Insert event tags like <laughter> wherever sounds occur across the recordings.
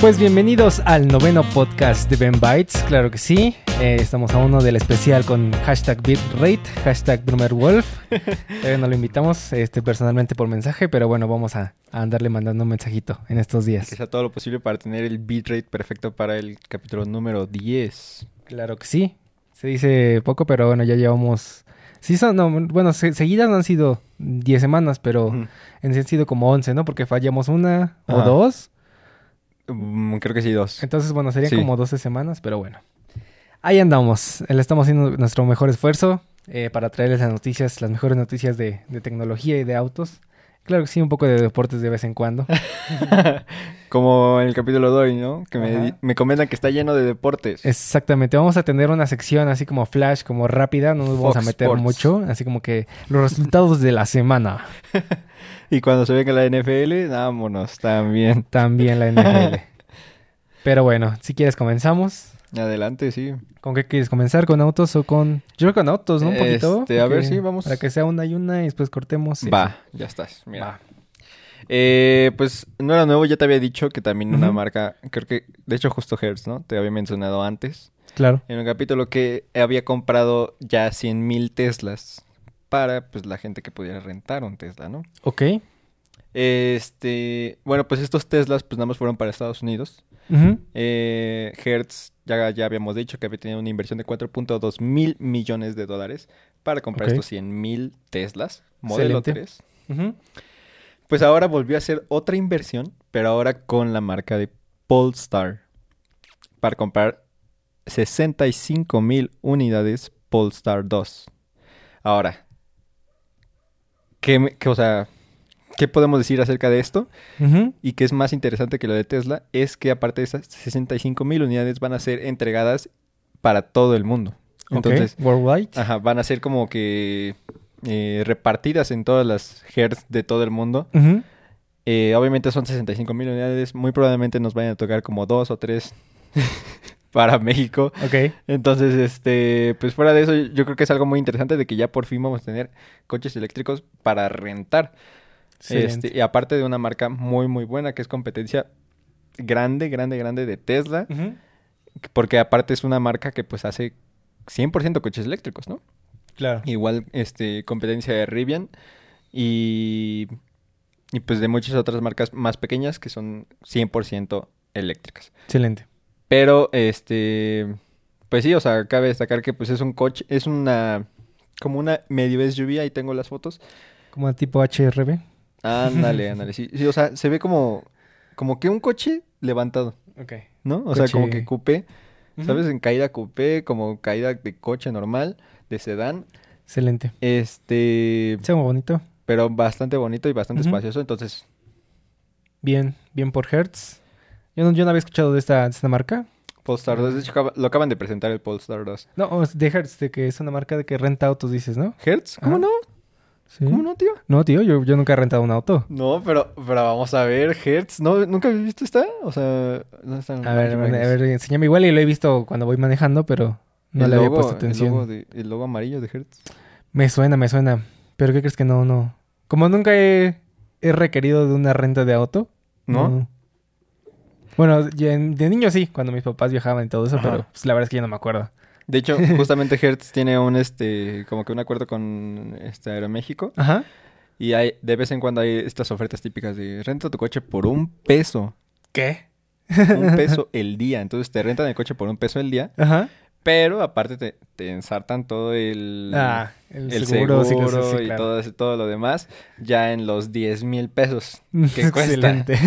Pues bienvenidos al noveno podcast de Ben Bytes, claro que sí. Eh, estamos a uno del especial con hashtag bitrate, hashtag BroomerWolf. <laughs> Todavía no lo invitamos este, personalmente por mensaje, pero bueno, vamos a, a andarle mandando un mensajito en estos días. Que sea todo lo posible para tener el bitrate perfecto para el capítulo número 10. Claro que sí. Se dice poco, pero bueno, ya llevamos... Sí, son, no, bueno, se- seguidas no han sido 10 semanas, pero en sí han sido como 11, ¿no? Porque fallamos una o dos. Mm, creo que sí, dos. Entonces, bueno, serían Sí. como 12 semanas, pero bueno. Ahí andamos. Le estamos haciendo nuestro mejor esfuerzo eh, para traerles las noticias, las mejores noticias de, de tecnología y de autos. Claro que sí, un poco de deportes de vez en cuando. <laughs> Como en el capítulo de hoy, ¿no? Que me, comentan que está lleno de deportes. Exactamente. Vamos a tener una sección así como flash, como rápida. No nos vamos a meter Sports. mucho. Así como que los resultados de la semana. <laughs> Y cuando se venga la NFL, vámonos también. También la NFL. <laughs> Pero bueno, si quieres comenzamos. Adelante, sí. ¿Con qué quieres comenzar? ¿Con autos o con...? Yo creo con autos, ¿no? Un poquito. Este, a ver, sí, vamos. Para que sea una y una y después cortemos. Va, ya estás. Mira. Va. Eh, pues no era nuevo, ya te había dicho que también una marca, creo que, de hecho justo Hertz, ¿no? Te había mencionado antes. Claro. En un capítulo que había comprado ya 100.000 Teslas para pues la gente que pudiera rentar un Tesla, ¿no? Ok. Este, bueno, pues estos Teslas pues nada más fueron para Estados Unidos. Eh, Hertz, ya, ya habíamos dicho que había tenido una inversión de 4.2 mil millones de dólares para comprar estos 100.000 Teslas, modelo Excelente. 3. Ujú. Pues ahora volvió a hacer otra inversión, pero ahora con la marca de Polestar para comprar 65 mil unidades Polestar 2. Ahora, ¿qué, me- qué, o sea, ¿qué podemos decir acerca de esto? Y que es más interesante que lo de Tesla, es que aparte de esas 65 mil unidades van a ser entregadas para todo el mundo. Entonces. Worldwide. ajá, van a ser como que eh, repartidas en todas las Hertz de todo el mundo. Eh, obviamente son 65 mil unidades. Muy probablemente nos vayan a tocar como dos o tres <laughs> para México. Ok. Entonces, este, pues fuera de eso, yo creo que es algo muy interesante de que ya por fin vamos a tener coches eléctricos para rentar. Este, y aparte de una marca muy, muy buena que es competencia grande, grande, grande de Tesla. Porque aparte es una marca que pues hace 100% coches eléctricos, ¿no? Claro. Igual, este, competencia de Rivian y, y pues de muchas otras marcas más pequeñas que son 100% eléctricas. Excelente. Pero, este, pues sí, o sea, cabe destacar que pues es un coche, es una, como una medio SUV, ahí tengo las fotos. Como tipo HRB. Ándale, <laughs> ándale, sí, sí, o sea, se ve como, como que un coche levantado, Ok. ¿no? O sea, como que coupé, ¿sabes? En caída coupé, como caída de coche normal, de sedán. Excelente. Este, Se ve bonito. pero bastante bonito y bastante espacioso. Entonces, Bien. Bien por Hertz. Yo no, yo no había escuchado de esta, de esta marca. Polestar 2, de hecho, lo acaban de presentar el Polestar 2. No, de Hertz, de que es una marca de que renta autos, dices, ¿no? ¿Hertz? ¿Cómo no? Sí. ¿Cómo no, tío? No, tío, yo, yo nunca he rentado un auto. No, pero, pero vamos a ver, Hertz. ¿No, ¿Nunca habías visto esta? O sea, no están A ver, a ver, a ver, enséñame igual y lo he visto cuando voy manejando, pero no el le había puesto atención. El logo, de- el logo amarillo de Hertz. Me suena, me suena. Pero ¿qué crees que no, no? Como nunca he, he requerido de una renta de auto. ¿No? Bueno, de niño sí, cuando mis papás viajaban y todo eso, Ajá. pero pues, la verdad es que yo no me acuerdo. De hecho, <laughs> justamente Hertz tiene un, este, como que un acuerdo con este Aeroméxico. Ajá. Y hay, de vez en cuando hay estas ofertas típicas de renta tu coche por un peso. ¿Qué? Un <laughs> peso el día. Entonces te rentan el coche por un peso el día. Ajá. Pero aparte te, te ensartan todo el, Ah, el, el seguro, seguro, sí, sí, sí, y claro. todo, todo lo demás ya en los 10 mil pesos <laughs> que cuesta. Excelente.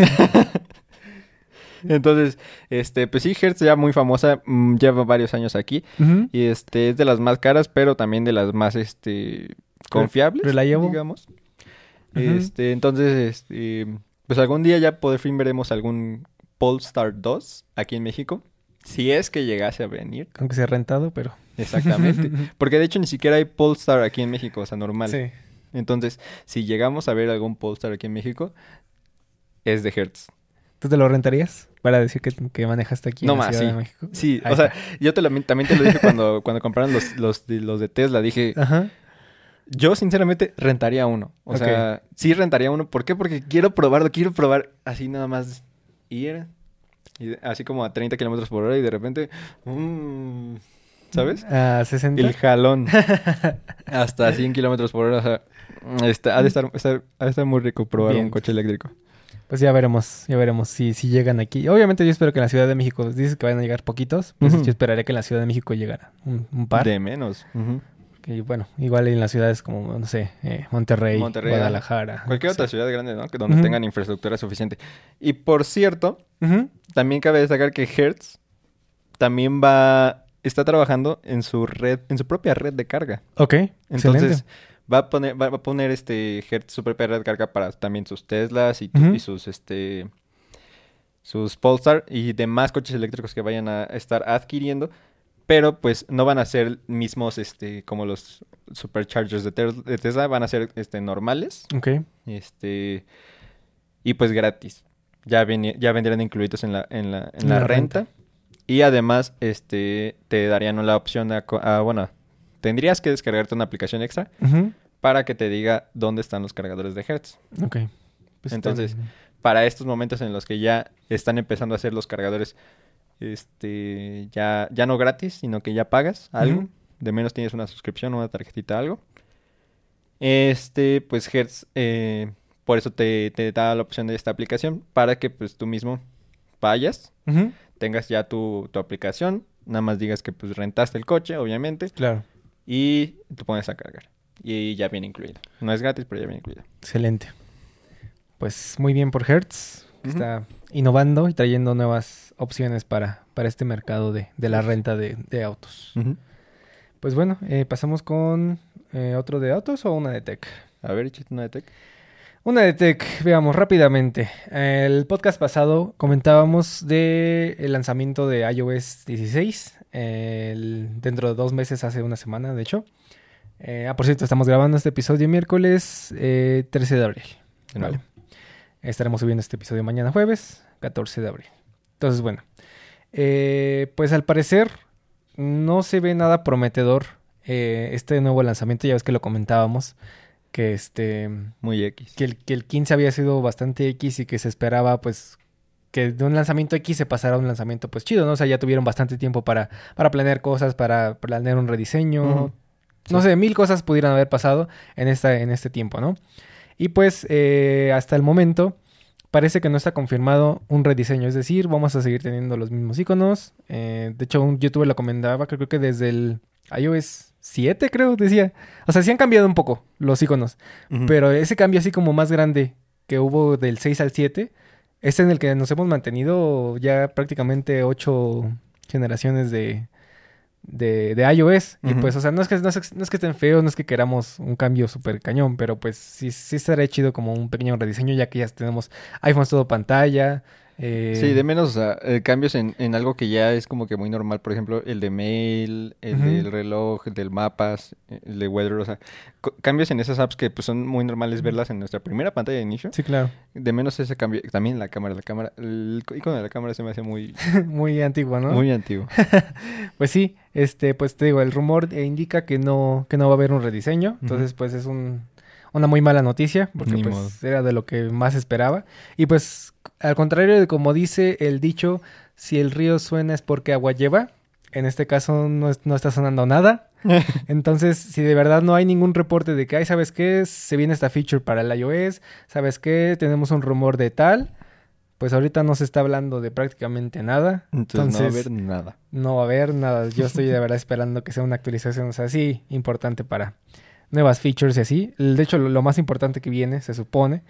<laughs> Entonces, este, pues sí, Hertz ya muy famosa, mm, lleva varios años aquí y este es de las más caras, pero también de las más este confiables, reliable. digamos. Este, entonces, este, pues algún día ya por fin veremos algún Polestar 2 aquí en México, si es que llegase a venir. Aunque sea rentado, pero... Exactamente. <laughs> Porque de hecho ni siquiera hay Polestar aquí en México, o sea, normal. Sí. Entonces, si llegamos a ver algún Polestar aquí en México, es de Hertz. ¿Tú te lo rentarías? Para decir que, que manejaste aquí No en la más, Ciudad sí. de México. Sí, Ahí o sea, yo te lo- también te lo dije <laughs> cuando, cuando compraron los, los, los de Tesla. Dije, Ajá. yo sinceramente rentaría uno. O sea, sí rentaría uno. ¿Por qué? Porque quiero probarlo, quiero probar así nada más ir, Y así como a 30 kilómetros por hora y de repente... mm, ¿Sabes? A 60. El jalón. <laughs> Hasta 100 kilómetros por hora. O sea, está- ha, de estar, ha de estar muy rico probar Bien. un coche eléctrico. Pues ya veremos, ya veremos si, si llegan aquí. Obviamente yo espero que en la Ciudad de México, dices que van a llegar poquitos, pues yo esperaría que en la Ciudad de México llegara un, un par. De menos. Ujú. Que bueno, igual en las ciudades como, no sé, eh, Monterrey, Monterrey, Guadalajara. Cualquier otra ciudad grande, ¿no? Que donde tengan infraestructura suficiente. Y por cierto, también cabe destacar que Hertz también va... Está trabajando en su red, en su propia red de carga. Ok, Entonces, excelente. Va a poner, va va a poner este Hertz su propia red de carga para también sus Teslas y, sus este sus Polestar y demás coches eléctricos que vayan a estar adquiriendo, pero pues no van a ser mismos este como los superchargers de, de Tesla, van a ser este normales, Ok, este y pues gratis. Ya veni- ya vendrían incluidos en la en la, en la la renta. renta. Y además este te darían la opción a, bueno, tendrías que descargarte una aplicación extra Ujú. Para que te diga dónde están los cargadores de Hertz. ok. Pues Entonces. Para estos momentos en los que ya están empezando a hacer los cargadores, este, ya, ya no gratis, sino que ya pagas algo. De menos tienes una suscripción, una tarjetita, algo. Este, pues Hertz, eh, por eso te, te da la opción de esta aplicación, para que pues tú mismo vayas, tengas ya tu, tu aplicación, nada más digas que pues rentaste el coche, obviamente, Claro, y te pones a cargar. Y ya viene incluido. No es gratis, pero ya viene incluido. excelente. Pues muy bien por Hertz, está innovando y trayendo nuevas opciones para, para este mercado de, de la renta de, de autos. Pues bueno, eh, pasamos con eh, otro de autos o una de tech. A ver, échate una de tech. Una de tech, veamos rápidamente. El podcast pasado comentábamos de el lanzamiento de iOS 16 el- dentro de dos meses, hace una semana, de hecho. Eh, ah, por cierto, estamos grabando este episodio miércoles eh, 13 de abril. Nuevo. Vale. Estaremos subiendo este episodio mañana jueves, 14 de abril. Entonces, bueno. eh, pues al parecer no se ve nada prometedor eh, este nuevo lanzamiento. Ya ves que lo comentábamos. Que este Muy X. que el, que el 15 había sido bastante X y que se esperaba pues que de un lanzamiento X se pasara a un lanzamiento pues chido, ¿no? O sea, ya tuvieron bastante tiempo para, para planear cosas, para planear un rediseño. Sí. sé, mil cosas pudieran haber pasado en, esta, en este tiempo, ¿no? Y pues eh, hasta el momento parece que no está confirmado un rediseño, es decir, vamos a seguir teniendo los mismos iconos. Eh, de hecho, un youtuber lo comentaba, creo que desde el iOS 7, creo, decía. O sea, sí han cambiado un poco los iconos. Pero ese cambio así como más grande que hubo del 6 al 7, es en el que nos hemos mantenido ya prácticamente ocho generaciones de, de, de iOS. Y pues, o sea, no es, que, no, es, no es que estén feos, no es que queramos un cambio súper cañón, pero pues sí, sí estaría chido como un pequeño rediseño ya que ya tenemos iPhones todo pantalla. Eh, Sí, de menos, o sea, eh, cambios en, en algo que ya es como que muy normal, por ejemplo, el de mail, el Ujú. del reloj, el del mapas, eh, el de weather, o sea, cambios en esas apps que pues son muy normales verlas en nuestra primera pantalla de inicio. Sí, claro. De menos ese cambio, también la cámara, la cámara, el icono de la cámara se me hace muy, <laughs> Muy antiguo, ¿no? muy antiguo. <laughs> Pues sí, este, pues te digo, el rumor eh, indica que no, que no va a haber un rediseño. Entonces, pues es un, una muy mala noticia, porque Ni pues modo. era de lo que más esperaba. Y pues, al contrario de como dice el dicho, si el río suena es porque agua lleva. En este caso no, es- no está sonando nada. <laughs> Entonces, si de verdad no hay ningún reporte de que, ay, ¿sabes qué? Se viene esta feature para el iOS, ¿sabes qué? Tenemos un rumor de tal. Pues ahorita no se está hablando de prácticamente nada. Entonces, no va a Entonces, haber nada. no va a haber nada. Yo estoy de verdad esperando que sea una actualización, o sea, sí, importante para nuevas features y así. De hecho, lo, lo más importante que viene, se supone,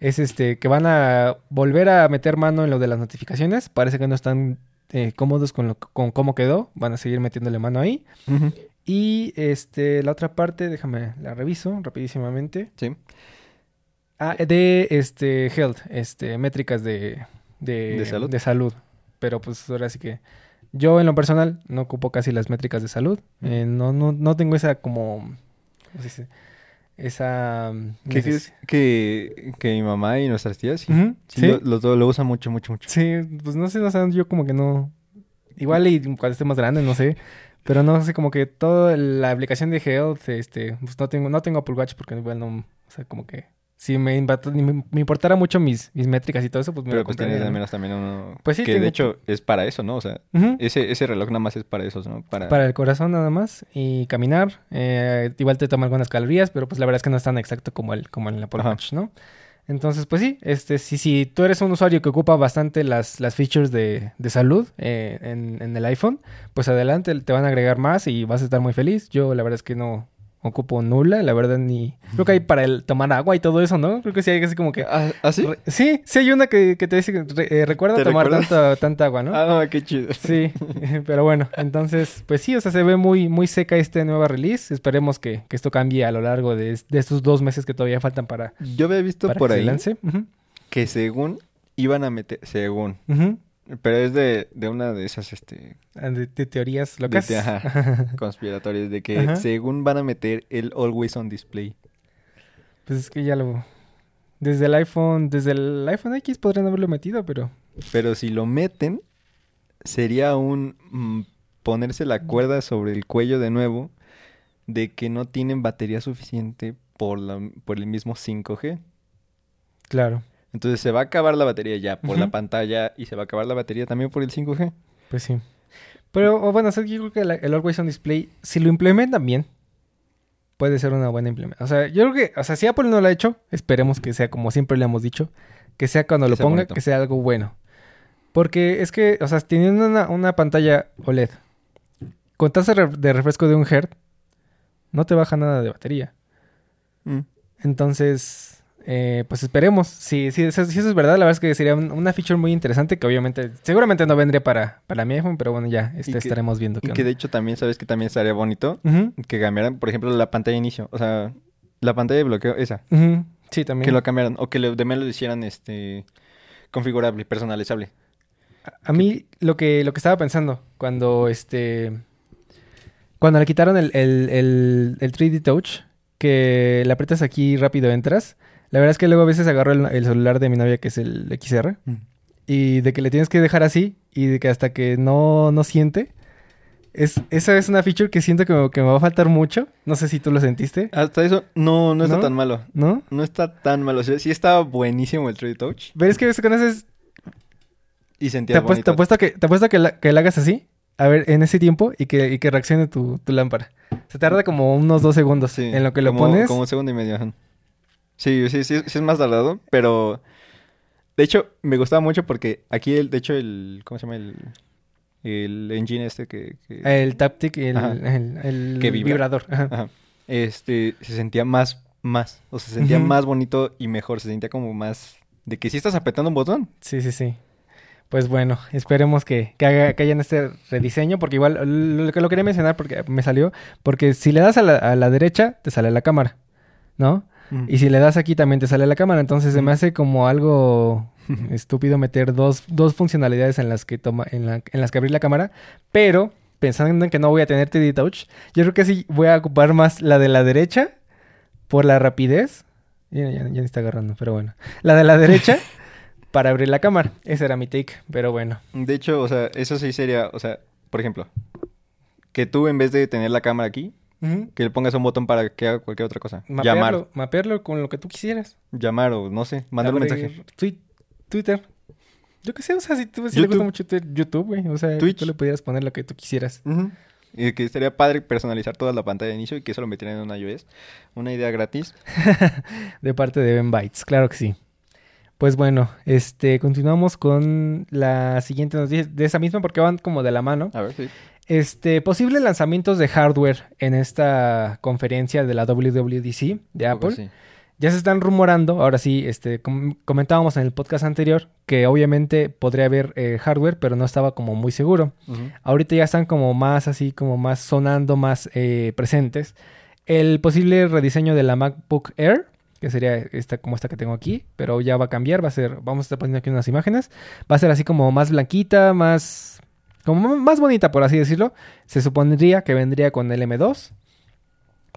es este que van a volver a meter mano en lo de las notificaciones. Parece que no están eh, cómodos con, lo, con cómo quedó. Van a seguir metiéndole mano ahí. Y este la otra parte, déjame la reviso rapidísimamente. Sí. Ah, de este health, este métricas de, de, ¿De salud? de salud. Pero pues ahora sí que yo en lo personal no ocupo casi las métricas de salud. Mm. Eh, no, no, no tengo esa como ¿cómo se dice? esa mm, ¿Qué neces- crees que, que mi mamá y nuestras tías sí, lo usan mucho, mucho, mucho. Sí, pues no sé, o sea, yo como que no. Igual y cuando esté más grande, no sé. Pero no sé, como que toda la aplicación de Health, este, pues no tengo, no tengo Apple Watch porque igual no, o sea, como que si me, me, importara mucho mis, mis métricas y todo eso, pues me Pero lo pues tienes al ¿no? menos también uno... Pues sí, que tiene- de hecho es para eso, ¿no? O sea, ese, ese reloj nada más es para eso, ¿no? Para... Para el corazón nada más y caminar. eh, igual te toma algunas calorías, pero pues la verdad es que no es tan exacto como el, como el Apple Ajá. Watch, ¿no? Entonces, pues sí, este, si, si tú eres un usuario que ocupa bastante las, las features de, de salud eh, en, en el iPhone, pues adelante, te van a agregar más y vas a estar muy feliz. Yo la verdad es que no ocupo nula, la verdad ni... Creo que hay para el tomar agua y todo eso, ¿no? Creo que sí hay así como que... ¿Ah, ¿ah, sí? Re- sí, sí hay una que, que te dice, re- eh, recuerda ¿Te tomar tanta, tanta agua, ¿no? Ah, qué chido. Sí, <laughs> pero bueno, entonces, pues sí, o sea, se ve muy, muy seca este nueva release. Esperemos que, que esto cambie a lo largo de, de estos dos meses que todavía faltan para, Yo había visto para por que se ahí que según iban a meter... Según... Pero es de, de una de esas, este... Ah, De, de teorías de locas. te- ajá, <laughs> conspiratorias de que Ajá. según van a meter el Always On Display. Pues es que ya lo... Desde el iPhone, desde el iPhone X podrían haberlo metido, pero... Pero si lo meten, sería un mm, ponerse la cuerda sobre el cuello de nuevo de que no tienen batería suficiente por, la, por el mismo 5G. Claro, Entonces se va a acabar la batería ya por la pantalla y se va a acabar la batería también por el 5G. pues sí. Pero o bueno, yo creo que el Always On Display, si lo implementan bien, puede ser una buena implementación. O sea, yo creo que, o sea, si Apple no lo ha hecho, esperemos que sea como siempre le hemos dicho, que sea cuando Que lo sea ponga, bonito. que sea algo bueno. Porque es que, o sea, teniendo una, una pantalla OLED con tasa de refresco de un Hz, no te baja nada de batería. Mm. Entonces, eh, pues esperemos. Si, eso, si eso es verdad, la verdad es que sería un- una feature muy interesante que obviamente, seguramente no vendría para, para mi iPhone, pero bueno, ya este, que- estaremos viendo. Y que de hecho también sabes que también estaría bonito que cambiaran, por ejemplo, la pantalla de inicio. O sea, la pantalla de bloqueo, esa. Sí, también. Que lo cambiaran. O que de menos lo hicieran este configurable, personalizable. A mí lo que, lo que estaba pensando cuando este cuando le quitaron el, el, el, el 3D Touch, que le aprietas aquí rápido entras, la verdad es que luego a veces agarro el, el celular de mi novia que es el XR y de que le tienes que dejar así y de que hasta que no, no siente. Es, esa es una feature que siento que, me- que me va a faltar mucho. No sé si tú lo sentiste, Hasta eso, no, no está ¿No? tan malo. ¿no? No está tan malo. O sea, sí estaba buenísimo el 3D Touch. Pero es que con eso es- Y te sentía apuesto, te apuesto que, te apuesto que, la, que la hagas así, a ver, en ese tiempo y que, y que reaccione tu, tu lámpara. Se tarda como unos dos segundos Sí, en lo que lo como- pones. Como un segundo y medio. ajá. Sí, sí, sí, sí es más tardado, pero... De hecho, me gustaba mucho porque aquí, el, de hecho, el... ¿Cómo se llama? El, el engine este que... que- El taptic, el, Ajá. el, el Que vibra. vibrador. ajá. Ajá. Este, se sentía más, más. O sea, se sentía más bonito y mejor. Se sentía como más... De que sí estás apretando un botón. Sí, sí, sí. Pues bueno, esperemos que, que, haga, que hayan este rediseño, porque igual lo, lo quería mencionar porque me salió, porque si le das a la, a la derecha, te sale la cámara, ¿no? Y si le das aquí también te sale la cámara, entonces se me hace como algo <laughs> estúpido meter dos, dos funcionalidades en las que toma, en, la- en las que abrir la cámara, pero pensando en que no voy a tener 3D Touch, yo creo que sí voy a ocupar más la de la derecha por la rapidez. Ya, ya, ya ni está agarrando, pero bueno. La de la derecha <laughs> para abrir la cámara. Ese era mi take, pero bueno. De hecho, o sea, eso sí sería... O sea, por ejemplo... Que tú en vez de tener la cámara aquí... Que le pongas un botón para que haga cualquier otra cosa. Llamar. Mapearlo, mapearlo con lo que tú quisieras. Llamar o no sé. Mandar un mensaje. twi- Twitter. Yo qué sé, o sea, si, tú, si le gusta mucho YouTube, güey. O sea, Twitch. tú le pudieras poner lo que tú quisieras. Y que estaría padre personalizar toda la pantalla de inicio y que eso lo metieran en una iOS. Una idea gratis. <laughs> De parte de Ben Bytes, claro que sí. Pues bueno, este, continuamos con la siguiente noticia de esa misma porque van como de la mano. A ver, sí. Este, posibles lanzamientos de hardware en esta conferencia de la WWDC de Apple. Sí. Ya se están rumorando, ahora sí, este, com- comentábamos en el podcast anterior que obviamente podría haber eh, hardware, pero no estaba como muy seguro. Ahorita ya están como más así, como más sonando, más eh, presentes. El posible rediseño de la MacBook Air, que sería esta como esta que tengo aquí, pero ya va a cambiar, va a ser, vamos a estar poniendo aquí unas imágenes, va a ser así como más blanquita, más, como más bonita por así decirlo. Se supondría que vendría con el M2.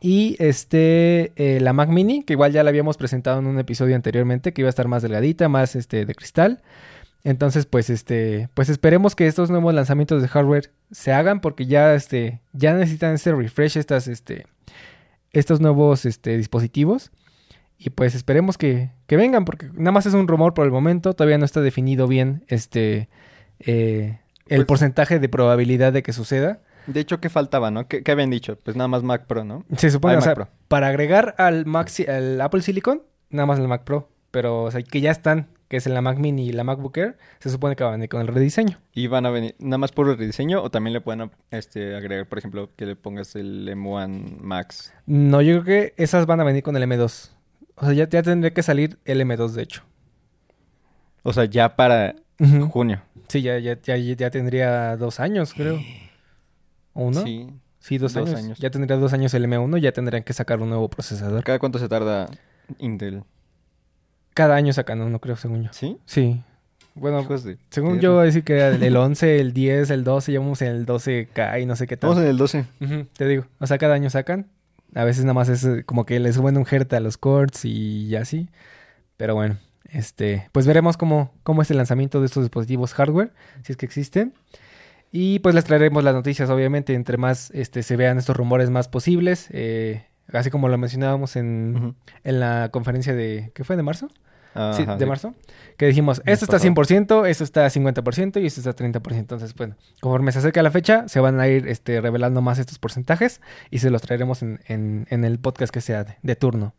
Y este, eh, la Mac Mini, que igual ya la habíamos presentado en un episodio anteriormente, que iba a estar más delgadita, más este, de cristal. Entonces, pues, este, pues esperemos que estos nuevos lanzamientos de hardware se hagan porque ya, este, ya necesitan ese refresh estas, este, estos nuevos, este, dispositivos. Y pues esperemos que, que vengan, porque nada más es un rumor por el momento. Todavía no está definido bien este eh, el Pues- porcentaje de probabilidad de que suceda. De hecho, ¿qué faltaba, no? ¿Qué, qué habían dicho? Pues nada más Mac Pro, ¿no? Se supone, Ay, o sea, Mac Pro. para agregar al, Mac, al Apple Silicon, nada más el Mac Pro. Pero, o sea, que ya están, que es en la Mac Mini y la MacBook Air, se supone que van a venir con el rediseño. Y van a venir nada más por el rediseño o también le pueden este, agregar, por ejemplo, que le pongas el M1 Max. No, yo creo que esas van a venir con el M2. O sea, ya, ya tendría que salir el M2, de hecho. O sea, ya para junio. Sí, ya, ya, ya, ya tendría dos años, creo. ¿O uno? Sí, Sí. dos, dos años. años. Ya tendría dos años el M1, ya tendrían que sacar un nuevo procesador. ¿Cada cuánto se tarda Intel? Cada año sacan uno, creo, según yo. ¿Sí? Sí. Bueno, de según yo, voy a decir que <laughs> el 11, el 10, el 12, ya vamos en el 12K y no sé qué tal. Estamos en el 12. Ujú, te digo, o sea, cada año sacan. A veces nada más es eh, como que le suben un hertz a los cords y así. Pero bueno, este, pues veremos cómo, cómo es el lanzamiento de estos dispositivos hardware, si es que existen. Y pues les traeremos las noticias, obviamente, entre más este, se vean estos rumores más posibles. eh, así como lo mencionábamos en, en la conferencia de... ¿Qué fue? ¿De marzo? Sí, de sí. marzo. Que dijimos, esto está pasado. 100%, esto está 50% y esto está 30%. Entonces, bueno, conforme se acerca la fecha, se van a ir este, revelando más estos porcentajes y se los traeremos en, en- en el podcast que sea de, de turno.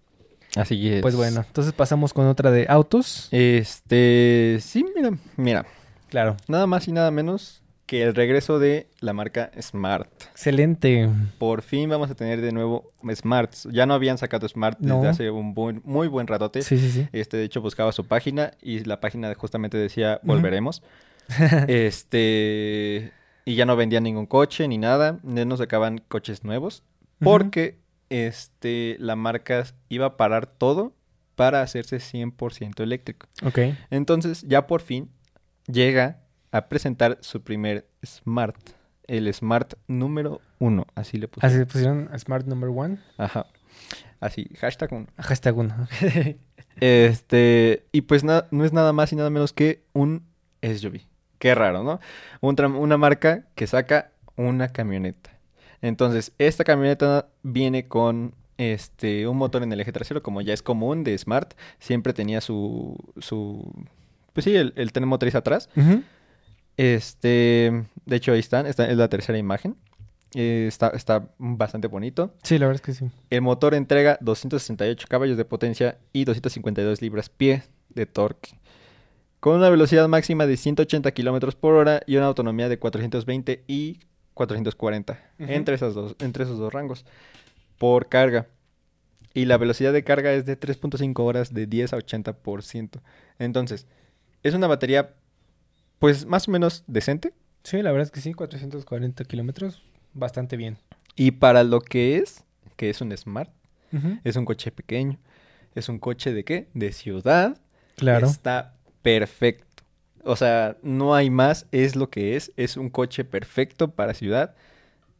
Así es. Pues bueno, entonces pasamos con otra de autos. Este, sí, mira, mira, Claro, nada más y nada menos que el regreso de la marca Smart. excelente. Por fin vamos a tener de nuevo Smarts. Ya no habían sacado Smart desde hace un buen- muy buen ratote. Sí, sí, sí. Este, de hecho, buscaba su página y la página justamente decía volveremos. <laughs> este, y ya no vendían ningún coche ni nada. No sacaban coches nuevos. Porque este, la marca iba a parar todo para hacerse 100% eléctrico. Ok. Entonces, ya por fin llega a presentar su primer Smart. El Smart número uno. Así le puse. Así le pusieron Smart Number One. Ajá. Así, hashtag uno. Hashtag uno. <laughs> Este, y pues na- no es nada más y nada menos que un SUV. Qué raro, ¿no? Un una marca que saca una camioneta. Entonces, esta camioneta viene con este un motor en el eje trasero, como ya es común de Smart. Siempre tenía su. su pues sí, el, el tren motriz atrás. Este, de hecho, ahí están. Esta es la tercera imagen. Eh, está, está bastante bonito. Sí, la verdad es que sí. El motor entrega 268 caballos de potencia y 252 libras-pie de torque. Con una velocidad máxima de 180 kilómetros por hora y una autonomía de 420 y 440. Ujú. entre, esas dos, entre esos dos rangos. Por carga. Y la velocidad de carga es de 3.5 horas de 10 a 80%. Entonces, es una batería, pues más o menos decente. Sí, la verdad es que sí, 440 kilómetros, bastante bien. Y para lo que es, que es un Smart. Es un coche pequeño. Es un coche de qué? De ciudad. Claro. Está perfecto. O sea, no hay más. Es lo que es. Es un coche perfecto para ciudad.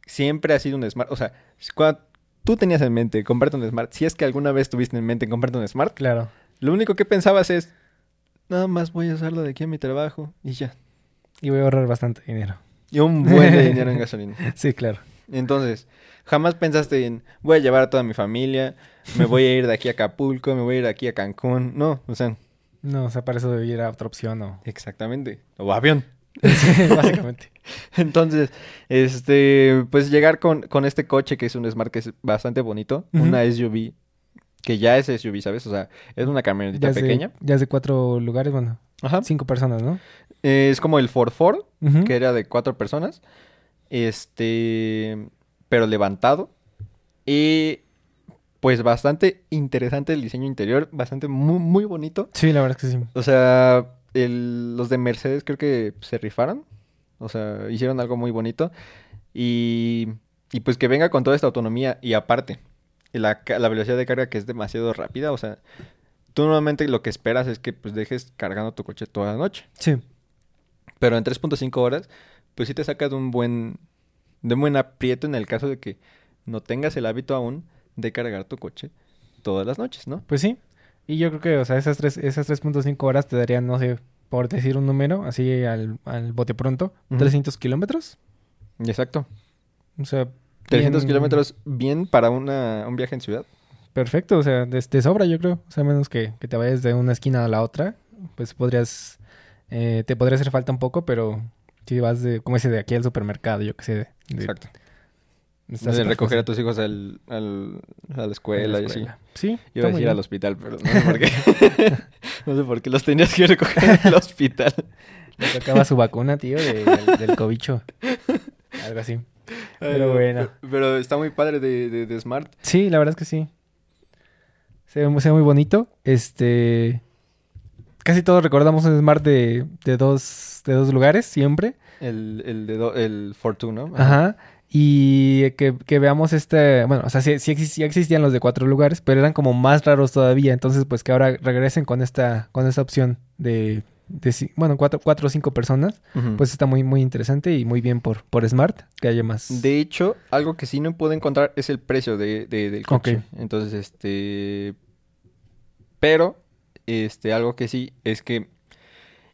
Siempre ha sido un Smart. O sea, cuando tú tenías en mente comprarte un Smart, si es que alguna vez tuviste en mente comprarte un Smart, Claro. lo único que pensabas es, nada más voy a usarlo de aquí a mi trabajo y ya. Y voy a ahorrar bastante dinero. Y un buen de <laughs> dinero en gasolina. Sí, claro. Entonces, jamás pensaste en, voy a llevar a toda mi familia, me voy a ir de aquí a Acapulco, me voy a ir de aquí a Cancún. No, o sea, No, o sea, para eso ir a otra opción o... exactamente. O avión. <laughs> Sí, básicamente. <laughs> Entonces, este, pues llegar con, con este coche que es un Smart que es bastante bonito, una SUV, que ya es SUV, ¿sabes? O sea, es una camionetita Ya de, pequeña. ya es de cuatro lugares, bueno, Ajá. cinco personas, ¿no? Eh, es como el Ford Ford, Ujú. que era de cuatro personas. Este, pero levantado. Y pues bastante interesante el diseño interior, bastante muy, muy bonito. Sí, la verdad es que sí. O sea, el- los de Mercedes creo que se rifaron. O sea, hicieron algo muy bonito. Y, y pues que venga con toda esta autonomía. Y aparte, la, la velocidad de carga que es demasiado rápida. O sea, tú normalmente lo que esperas es que pues dejes cargando tu coche toda la noche. Sí. Pero en 3.5 horas, pues sí te sacas de un buen, de un buen aprieto en el caso de que no tengas el hábito aún de cargar tu coche todas las noches, ¿no? Pues sí. Y yo creo que, o sea, esas tres, esas 3.5 horas te darían, no sé, por decir un número, así al, al bote pronto, Ujú. 300 kilómetros. Exacto. O sea, 300 bien- kilómetros bien para una, un viaje en ciudad. perfecto, o sea, de, de sobra yo creo. O sea, menos que, que te vayas de una esquina a la otra, pues podrías, eh, te podría hacer falta un poco, pero si vas de, como ese de aquí al supermercado, yo qué sé. de- Exacto. De recoger a tus hijos al, al- a la escuela, la y así. Sí, Iba a decir al hospital, pero no sé por qué. <laughs> no sé por qué los tenías que recoger en el hospital. Le tocaba su vacuna, tío, de- del, del cobicho. Algo así. Pero Ay, bueno. Pero, pero está muy padre de, de, de Smart. Sí, la verdad es que sí. Se ve, se ve muy bonito. Este. Casi todos recordamos un Smart de, de dos, de dos lugares, siempre. El, el, de do- el Fortune, ¿no? Ajá. Y que, que veamos este. Bueno, o sea, sí, sí existían los de cuatro lugares, pero eran como más raros todavía. Entonces, pues que ahora regresen con esta, con esta opción de. de bueno, cuatro, cuatro o cinco personas. Pues está muy, muy interesante y muy bien por, por Smart, que haya más. De hecho, algo que sí no puedo encontrar es el precio de, de- del coche. Entonces, este... Pero, este, algo que sí es que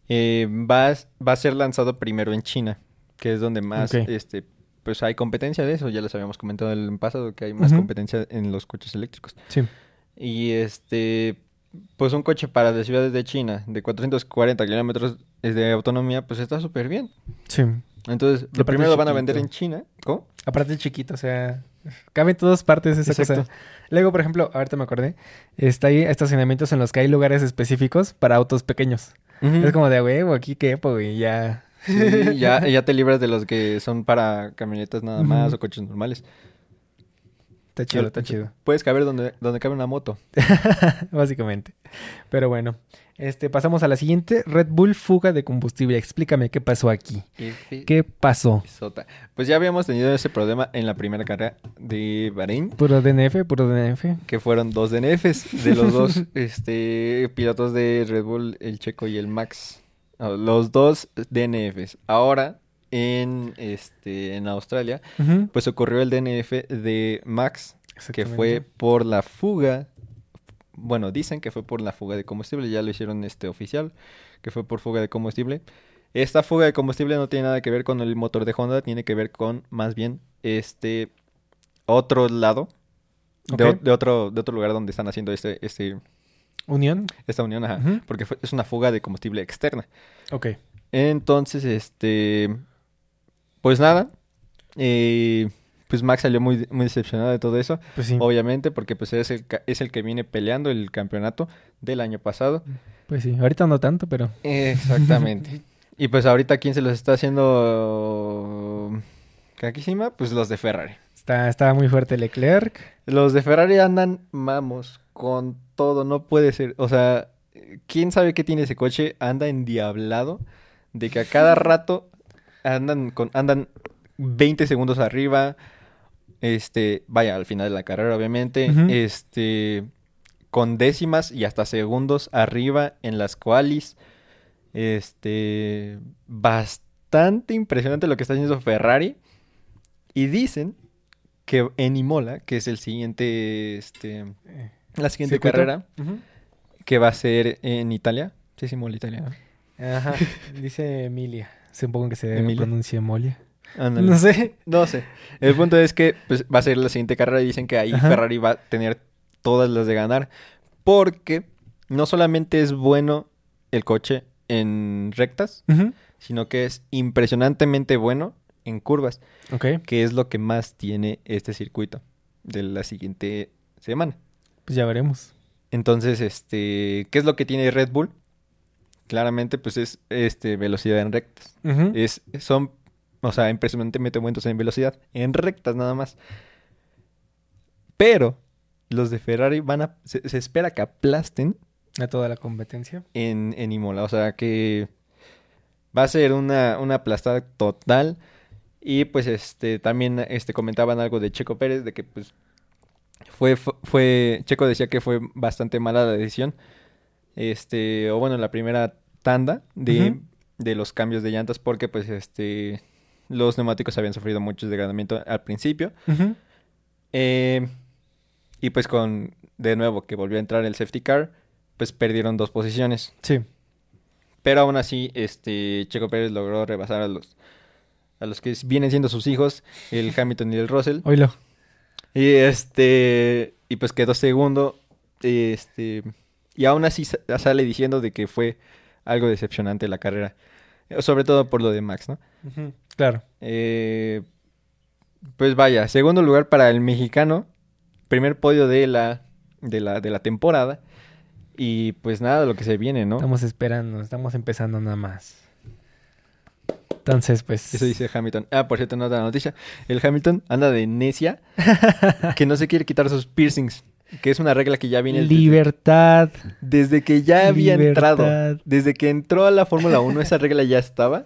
eh, va, a- va a ser lanzado primero en China, que es donde más, este, pues hay competencia de eso. Ya les habíamos comentado en el pasado que hay más competencia en los coches eléctricos. Sí. Y este, pues un coche para las ciudades de China de 440 kilómetros de autonomía, pues está súper bien. Sí. Entonces, lo primero lo van a vender en China. ¿Cómo? Aparte es chiquito, o sea, cabe en todas partes esa Exacto. cosa. Luego, por ejemplo, ahorita me acordé, está ahí estacionamientos en los que hay lugares específicos para autos pequeños. Es como de "A huevo, aquí quepo, güey, ya. Sí, ya, <laughs> ya te libras de los que son para camionetas nada más o coches normales. Está chido, está chido. Puedes caber donde, donde cabe una moto. <laughs> Básicamente. Pero bueno, este, pasamos a la siguiente. Red Bull fuga de combustible. Explícame qué pasó aquí. ¿Qué pasó? Sota. Pues ya habíamos tenido ese problema en la primera carrera de Bahrein, Puro DNF, puro DNF. que fueron dos DNFs de los dos <laughs> este, pilotos de Red Bull, el Checo y el Max. Los dos DNFs. Ahora, en, este, en Australia, pues ocurrió el DNF de Max, que fue por la fuga. Bueno, dicen que fue por la fuga de combustible, ya lo hicieron este oficial, que fue por fuga de combustible. Esta fuga de combustible no tiene nada que ver con el motor de Honda, tiene que ver con más bien este otro lado de, de otro de otro lugar donde están haciendo este este Unión. esta unión, ajá, porque fue- es una fuga de combustible externa. Ok. Entonces, este, pues nada, eh, pues Max salió muy, muy decepcionado de todo eso. Pues sí. Obviamente, porque pues es el, es el que viene peleando el campeonato del año pasado. Pues sí. Ahorita no tanto, pero. Exactamente. <laughs> y pues ahorita, ¿quién se los está haciendo caquísima? Pues los de Ferrari. Está, está muy fuerte Leclerc. Los de Ferrari andan, vamos, con todo, no puede ser. O sea, ¿quién sabe qué tiene ese coche? Anda endiablado de que a cada <laughs> rato andan con andan 20 segundos arriba. Este, vaya, al final de la carrera, obviamente. Este, con décimas y hasta segundos arriba en las qualis. Este, bastante impresionante lo que está haciendo Ferrari. Y dicen que en Imola, que es el siguiente, este, Eh, la siguiente circuito. carrera, que va a ser en Italia. Sí, es Imola, Italia. ¿no? Ajá. <laughs> Dice Emilia. Supongo que se Emilia. pronuncia Molia. Ándale. No sé. No sé. El punto es que pues, va a ser la siguiente carrera y dicen que ahí Ajá. Ferrari va a tener todas las de ganar. Porque no solamente es bueno el coche en rectas, sino que es impresionantemente bueno en curvas, Ok. que es lo que más tiene este circuito de la siguiente semana. Pues ya veremos. Entonces, este, ¿qué es lo que tiene Red Bull? Claramente, pues es este velocidad en rectas. Es, son, o sea, impresionantemente buenos en velocidad, en rectas nada más. Pero los de Ferrari van a, se, se espera que aplasten A toda la competencia. en, en Imola, o sea que va a ser una, una aplastada total. Y pues este también este comentaban algo de Checo Pérez de que pues fue fu- fue Checo decía que fue bastante mala la decisión. Este, o bueno, la primera tanda de, de los cambios de llantas porque pues este los neumáticos habían sufrido mucho desgranamiento al principio. Eh, y pues con, de nuevo, que volvió a entrar el safety car, pues perdieron dos posiciones. Sí. Pero aún así, este, Checo Pérez logró rebasar a los, a los que vienen siendo sus hijos, el Hamilton y el Russell. Oílo. Y este, y pues quedó segundo. Este, y aún así sa- sale diciendo de que fue algo decepcionante la carrera. Sobre todo por lo de Max, ¿no? Claro. Eh, pues vaya, segundo lugar para el mexicano. Primer podio de la, de la, de la temporada. Y pues nada, lo que se viene, ¿no? Estamos esperando, estamos empezando nada más. Entonces, pues. Eso dice Hamilton. Ah, por cierto, no da noticia. El Hamilton anda de necia <laughs> que no se quiere quitar sus piercings. Que es una regla que ya viene Libertad. desde que ya había Libertad. entrado. Desde que entró a la Fórmula 1, esa regla ya estaba.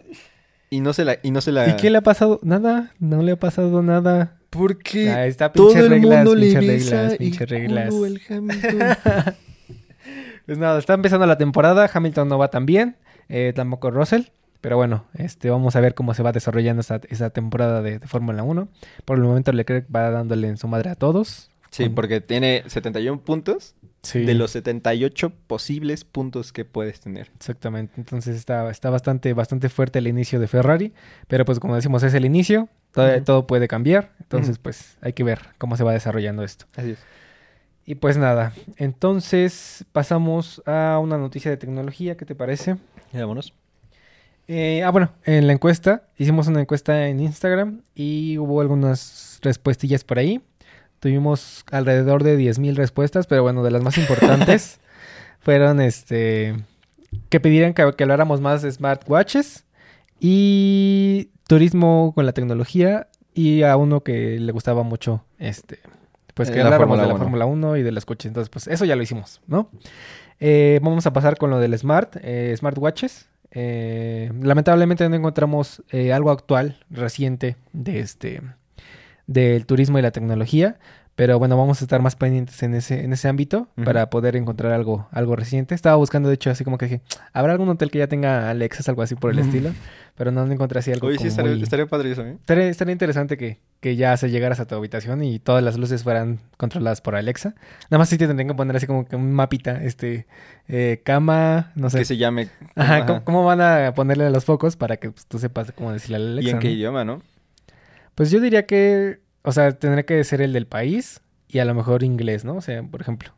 Y no se la. Y no se la... ¿Y qué le ha pasado? Nada, no le ha pasado nada. Porque Ahí está, todo el reglas, mundo le reglas, el pinches reglas. Hamilton. <laughs> Pues nada, está empezando la temporada. Hamilton no va tan bien. eh, tampoco Russell. Pero bueno, este, vamos a ver cómo se va desarrollando esa, esa temporada de, de Fórmula 1. Por el momento Leclerc va dándole en su madre a todos. Sí, porque tiene 71 puntos Sí. de los 78 posibles puntos que puedes tener. Exactamente. Entonces está, está bastante, bastante fuerte el inicio de Ferrari. Pero pues como decimos, es el inicio. Todo, todo puede cambiar. Entonces, pues hay que ver cómo se va desarrollando esto. Así es. Y pues nada. Entonces pasamos a una noticia de tecnología. ¿Qué te parece? Vámonos. Eh, ah, bueno, en la encuesta, hicimos una encuesta en Instagram y hubo algunas respuestillas por ahí. Tuvimos alrededor de 10.000 respuestas, pero bueno, de las más importantes <laughs> fueron este que pidieran que, que habláramos más de smartwatches y turismo con la tecnología y a uno que le gustaba mucho este pues que Eh, la habláramos de la 1. Fórmula 1 y de los coches. Entonces, pues eso ya lo hicimos, ¿no? Eh, vamos a pasar con lo del smart, eh, smartwatches. Eh, lamentablemente no encontramos eh, algo actual, reciente, de este del turismo y la tecnología. Pero bueno, vamos a estar más pendientes en ese, en ese ámbito para poder encontrar algo, algo reciente. Estaba buscando, de hecho, así como que dije, ¿habrá algún hotel que ya tenga Alexas, algo así por el estilo? Pero no, encontré así algo Oye, sí, estaría, muy- estaría padre eso, ¿eh? Estaría, estaría interesante que, que ya se llegaras a tu habitación y todas las luces fueran controladas por Alexa. Nada más sí te tendrían que poner así como que un mapita, este, eh, cama, no sé. Que se llame. Ajá, Ajá. ¿cómo, cómo van a ponerle los focos para que pues, tú sepas cómo decirle a Alexa? ¿Y en qué ¿no? idioma, no? Pues yo diría que, o sea, tendría que ser el del país y a lo mejor inglés, ¿no? O sea, por ejemplo.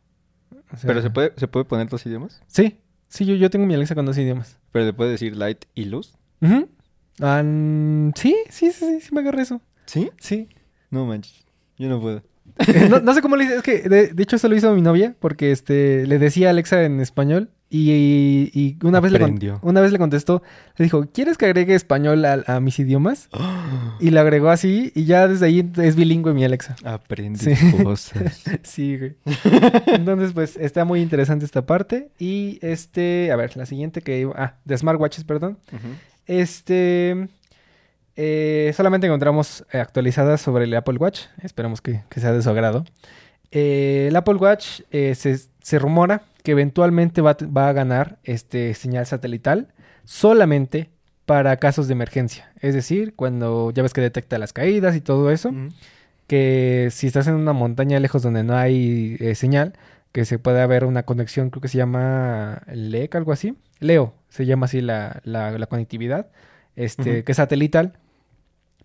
O sea, Pero se puede, se puede poner dos idiomas. Sí, sí, yo, yo tengo mi Alexa con dos idiomas. Pero le puede decir light y luz. Mm, sí, sí, sí, sí, sí me agarré eso. ¿Sí? Sí. No manches. Yo no puedo. <laughs> No, no sé cómo le hice, es que de, de hecho eso lo hizo mi novia porque este le decía a Alexa en español y, y una vez le una vez le contestó, le dijo, ¿quieres que agregue español a, a mis idiomas? <gasps> Y le agregó así y ya desde ahí es bilingüe mi Alexa. Aprende Sí. <laughs> cosas. Sí, güey. <laughs> Entonces, pues está muy interesante esta parte y este, a ver, la siguiente que iba, ah, de smartwatches, perdón. Este. eh, solamente encontramos eh, actualizadas sobre el Apple Watch. Esperemos que, que sea de su agrado. Eh, el Apple Watch eh, se, se rumora que eventualmente va, a- va a ganar este, señal satelital solamente para casos de emergencia. Es decir, cuando ya ves que detecta las caídas y todo eso, que si estás en una montaña lejos donde no hay eh, señal, que se puede haber una conexión, creo que se llama LEC, algo así. Leo, se llama así la, la- la conectividad, este, que es satelital,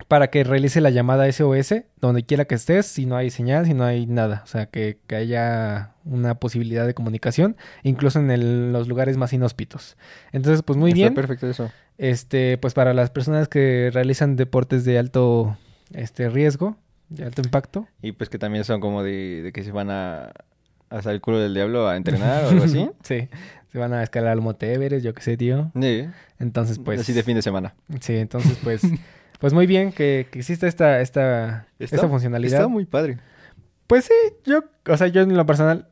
para que realice la llamada SOS donde quiera que estés, si no hay señal, si no hay nada. O sea, que, que haya una posibilidad de comunicación, incluso en el- los lugares más inhóspitos. Entonces, pues muy Está bien. perfecto eso. Este, pues para las personas que realizan deportes de alto este riesgo, de alto impacto. Y pues que también son como de, de que se van a hasta el culo del diablo a entrenar o algo así. <laughs> sí. Se van a escalar al Monte Everest, yo qué sé, tío. Sí. Entonces, pues. Así de fin de semana. Sí, entonces, pues. <laughs> pues muy bien que, que exista esta, esta, esta funcionalidad. Está muy padre. Pues sí, yo, o sea, yo en lo personal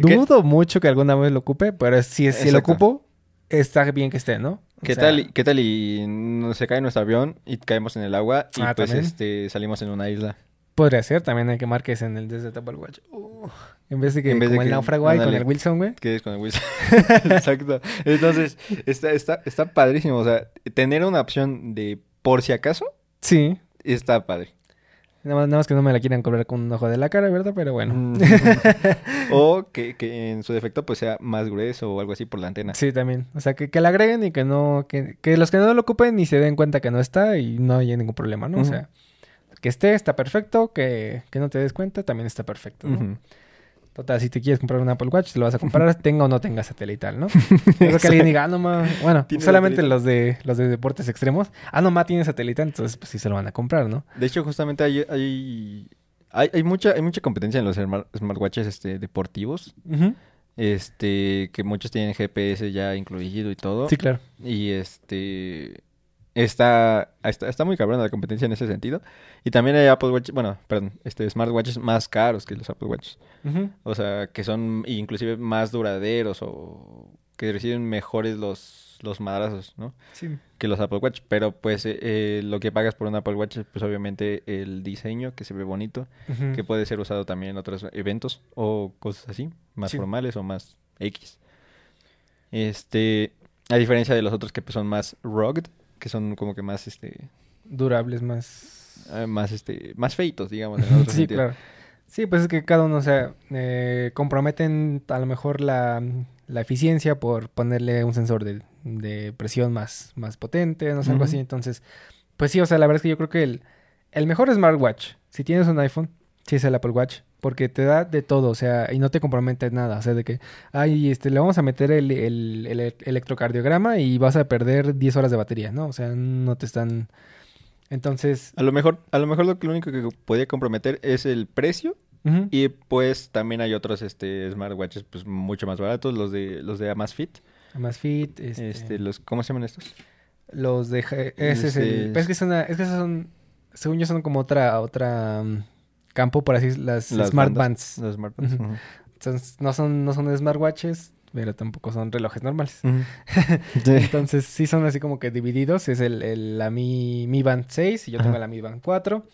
¿Qué? dudo mucho que alguna vez lo ocupe, pero si, si lo ocupo, está bien que esté, ¿no? O ¿Qué sea, tal, y- ¿Qué tal y no se cae nuestro avión y caemos en el agua y Ah, pues ¿también? este salimos en una isla? Podría ser, también hay que marques en el desde Apple Watch. Uh, en vez de que En vez de como el que- náufrago ahí con el Wilson, güey. Que es con el Wilson. <laughs> Exacto. Entonces, está, está, está padrísimo. O sea, tener una opción de por si acaso Sí. está padre. Nada más, nada más que no me la quieran cobrar con un ojo de la cara, ¿verdad? Pero bueno. Mm. <laughs> o que, que en su defecto pues sea más grueso o algo así por la antena. Sí, también. O sea, que, que la agreguen y que no... Que, que los que no lo ocupen ni se den cuenta que no está y no haya ningún problema, ¿no? O sea, que esté, está perfecto. Que, que no te des cuenta, también está perfecto, ¿no? Total, si te quieres comprar un Apple Watch, te lo vas a comprar, <laughs> tenga o no tenga satelital, ¿no? <laughs> Creo que alguien diga, ah, no ma, bueno, solamente satelital. los de los de deportes extremos, ah, no ma, tiene satelital, entonces pues sí se lo van a comprar, ¿no? De hecho, justamente hay, hay, hay, hay mucha, hay mucha competencia en los smart- smartwatches este, deportivos. Este, que muchos tienen GPS ya incluido y todo. Sí, claro. Y este está, está, está muy cabrón la competencia en ese sentido. Y también hay Apple Watch, bueno, perdón, este smartwatches más caros que los Apple Watches. O sea, que son inclusive más duraderos o que reciben mejores los, los madrazos, ¿no? Sí. Que los Apple Watch. Pero pues eh, eh, lo que pagas por un Apple Watch es pues obviamente el diseño, que se ve bonito, que puede ser usado también en otros eventos o cosas así, más Sí. formales o más X. Este, a diferencia de los otros que pues, son más rugged, que son como que más este Durables más... eh, más este más feitos, digamos, en <laughs> otro sí, sentido. claro. Sí, pues es que cada uno, o sea, eh, comprometen a lo mejor la, la eficiencia por ponerle un sensor de, de presión más, más potente, no sé, algo así. Entonces, pues sí, o sea, la verdad es que yo creo que el, el mejor smartwatch, si tienes un iPhone, sí es el Apple Watch, porque te da de todo, o sea, y no te compromete nada, o sea, de que, ay, este, le vamos a meter el, el, el electrocardiograma y vas a perder 10 horas de batería, ¿no? O sea, no te están... Entonces, A lo mejor a lo mejor lo, que- lo único que podía comprometer es el precio y pues también hay otros este smartwatches pues mucho más baratos, los de los de Amazfit, Amazfit, este... este los ¿cómo se llaman estos? Los de... Ese es el... Ese pero Es que, una, es que esos son... Según yo son como otra... otra mm, campo, por así las, Las Smart bandas. Bands. Ujú. Entonces, no son, no son smartwatches, pero tampoco son relojes normales. <laughs> Entonces, sí son así como que divididos. Es el, el- la Mi, Mi Band 6 y yo tengo la Mi Band 4.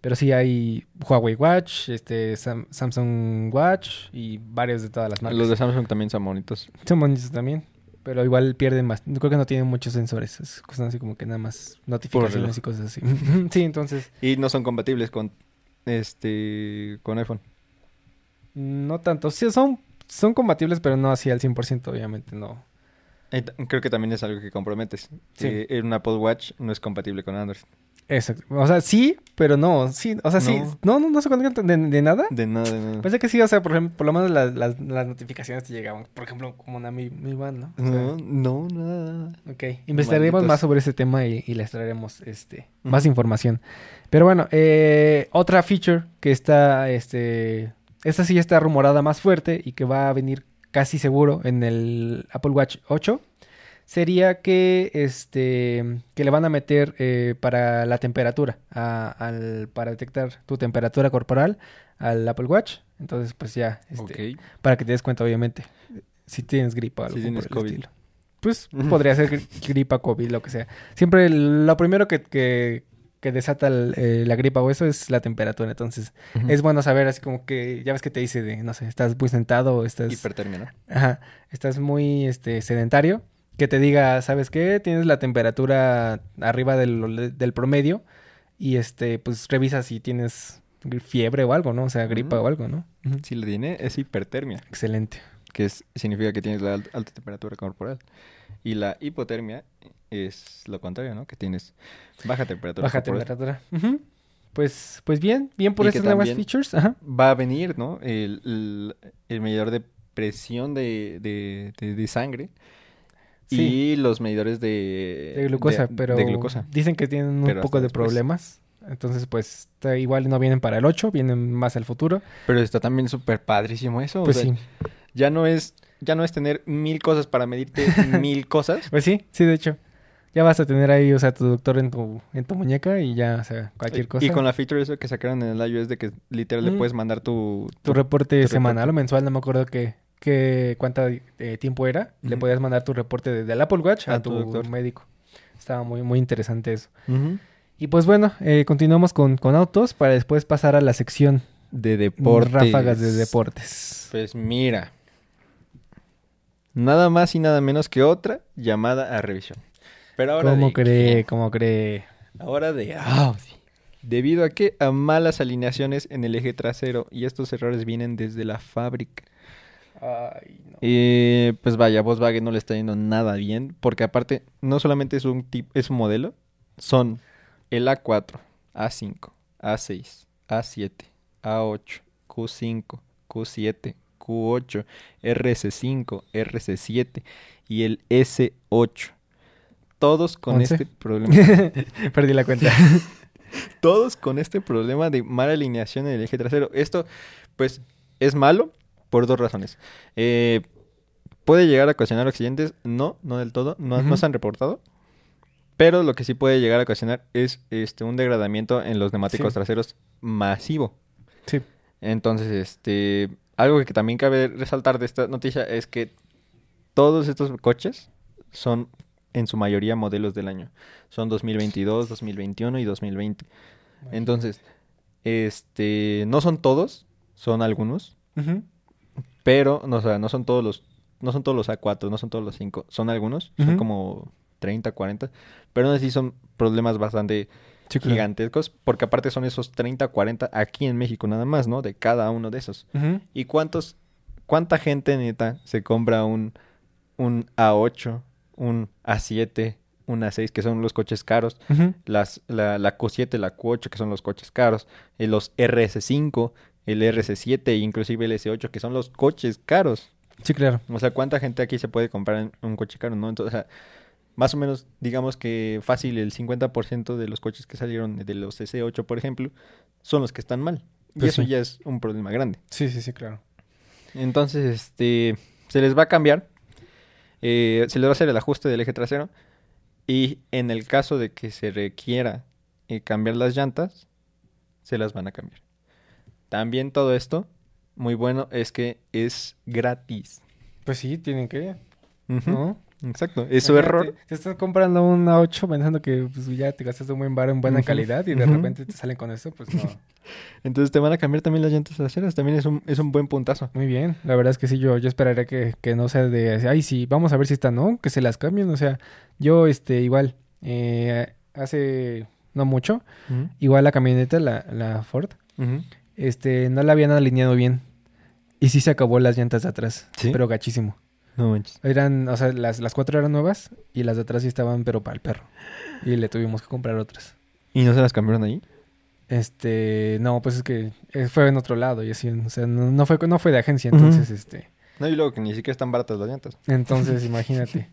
Pero sí hay Huawei Watch, este Sam- Samsung Watch y varios de todas las marcas. Los de Samsung también son bonitos. Son bonitos también. Pero igual pierden más. Creo que no tienen muchos sensores. Es- Son así como que nada más notificaciones y cosas así. <laughs> sí, entonces, Y no son compatibles con este con iPhone. no tanto. Sí, son, son compatibles, pero no así al 100%, obviamente, no. Eh, Creo que también es algo que comprometes. Sí. En un Apple Watch no es compatible con Android. Exacto. O sea, sí, pero no. Sí, o sea, sí. No. No, no, se conectan de, de nada. De nada, de nada. Pensé que sí, o sea, por ejemplo, por lo menos las, las, las notificaciones te llegaban. Por ejemplo, como una Mi, Mi Band, ¿no? O sea, no, no, nada. Ok, investigaremos Malditos. más sobre ese tema y, y les traeremos este, más información. Pero bueno, eh, otra feature que está, este, esta sí está rumorada más fuerte y que va a venir casi seguro en el Apple Watch 8 sería que, este, que le van a meter eh, para la temperatura, a- al, para detectar tu temperatura corporal al Apple Watch. Entonces, pues ya, este, para que te des cuenta, obviamente, si tienes gripa o algo Si tienes por el COVID. estilo. Pues <laughs> podría ser gri- gripa, COVID, lo que sea. Siempre lo primero que, que, que desata el- eh, la gripa o eso es la temperatura. Entonces, es bueno saber así como que, ya ves que te dice de, no sé, estás muy sentado o estás, Hipertermia, ¿no? ajá, estás muy este, sedentario. Que te diga, ¿sabes qué? Tienes la temperatura arriba del, del promedio y este, pues revisa si tienes fiebre o algo, ¿no? O sea, gripa o algo, ¿no? Si le tiene, es hipertermia, Excelente. que es, significa que tienes la al- alta temperatura corporal. Y la hipotermia es lo contrario, ¿no? Que tienes baja temperatura Baja corporal. temperatura. Pues, pues bien, bien por Y estas nuevas features. Ajá. Va a venir, ¿no? El, el, el medidor de presión de, de, de- de sangre Sí. y los medidores de, De glucosa, de- pero de glucosa. dicen que tienen un poco de después. problemas. Entonces, pues, está- igual no vienen para el 8, vienen más al futuro. Pero está también súper padrísimo eso. o Pues sea, sí. Ya no es, ya no es tener mil cosas para medirte <laughs> mil cosas. Pues sí, sí, de hecho. Ya vas a tener ahí, o sea, tu doctor en tu, en tu muñeca y ya, o sea, cualquier cosa. Y con la feature eso que sacaron en el iOS de que literal le puedes mandar tu... tu reporte tu semanal reporte. o mensual, no me acuerdo qué, qué cuánto eh, tiempo era. Le podías mandar tu reporte desde el Apple Watch a, A tu tu, doctor. médico. Estaba muy, muy interesante eso. Y pues bueno, eh, continuamos con, con autos para después pasar a la sección De deportes. ráfagas de deportes. Pues mira. Nada más y nada menos que otra llamada a revisión. Pero ahora ¿Cómo de cree? ¿Cómo cree? Ahora de Audi. Debido a que a malas alineaciones en el eje trasero y estos errores vienen desde la fábrica. Ay, no. Eh, pues vaya, Volkswagen no le está yendo nada bien, porque aparte no solamente es un tip, es un modelo, son el A4, A5, A6, A7, A8, Q5, Q7, Q8, RS5, RS7 y el S8. Todos con ¿Once? este problema. <laughs> Perdí la cuenta. <laughs> todos con este problema de mala alineación en el eje trasero. Esto, pues, es malo por dos razones. Eh, ¿Puede llegar a ocasionar accidentes? No, no del todo. No, no se han reportado. Pero lo que sí puede llegar a ocasionar es este, un degradamiento en los neumáticos Sí. traseros masivo. sí. Entonces, este, algo que también cabe resaltar de esta noticia es que todos estos coches son en su mayoría modelos del año. Son 2022, 2021 y 2020. Entonces, este, no son todos, son algunos, Ujú. Pero no, o sea, no son todos los no son todos los A4, no son todos los 5, son algunos, son Ujú. como 30, 40, pero aún así son problemas bastante Sí, claro. gigantescos, porque aparte son esos 30, 40 aquí en México nada más, ¿no? De cada uno de esos. Ujú. ¿Y cuántos, cuánta gente neta se compra un, un A8, un A7, un A6, que son los coches caros? Ujú. Las, la, la Q7, la Q8, que son los coches caros, los RS5, el RS7 e inclusive el S8, que son los coches caros. Sí, claro. O sea, ¿cuánta gente aquí se puede comprar un coche caro, no? Entonces, o sea, más o menos, digamos que fácil, el 50% de los coches que salieron de los S8, por ejemplo, son los que están mal. Y Pues eso sí. ya es un problema grande. Sí, sí, sí, claro. Entonces, este, se les va a cambiar, eh, se les va a hacer el ajuste del eje trasero y en el caso de que se requiera eh, cambiar las llantas, se las van a cambiar. También todo esto, muy bueno, es que es gratis. Pues sí, tienen que. ¿No? Exacto, es su error. Te estás comprando un A8 pensando que pues, ya te gastaste un buen bar en buena calidad y de repente te salen con esto, pues no. <laughs> Entonces te van a cambiar también las llantas traseras, también es un, es un buen puntazo. Muy bien, la verdad es que sí, yo, yo esperaría que, que no sea de, ay, sí, vamos a ver si está, ¿no? Que se las cambien, o sea, yo, este, igual, eh, hace no mucho, igual la camioneta, la, la Ford. Este, no la habían alineado bien y sí se acabó las llantas de atrás, ¿Sí? pero gachísimo. No manches. Eran, o sea, las, las cuatro eran nuevas y las de atrás sí estaban, pero para el perro. Y le tuvimos que comprar otras. ¿Y no se las cambiaron ahí? Este, no, pues es que eh, fue en otro lado y así, o sea, no, no fue, no fue de agencia, entonces, este, No, y luego que ni siquiera están baratas las llantas. entonces <laughs> imagínate.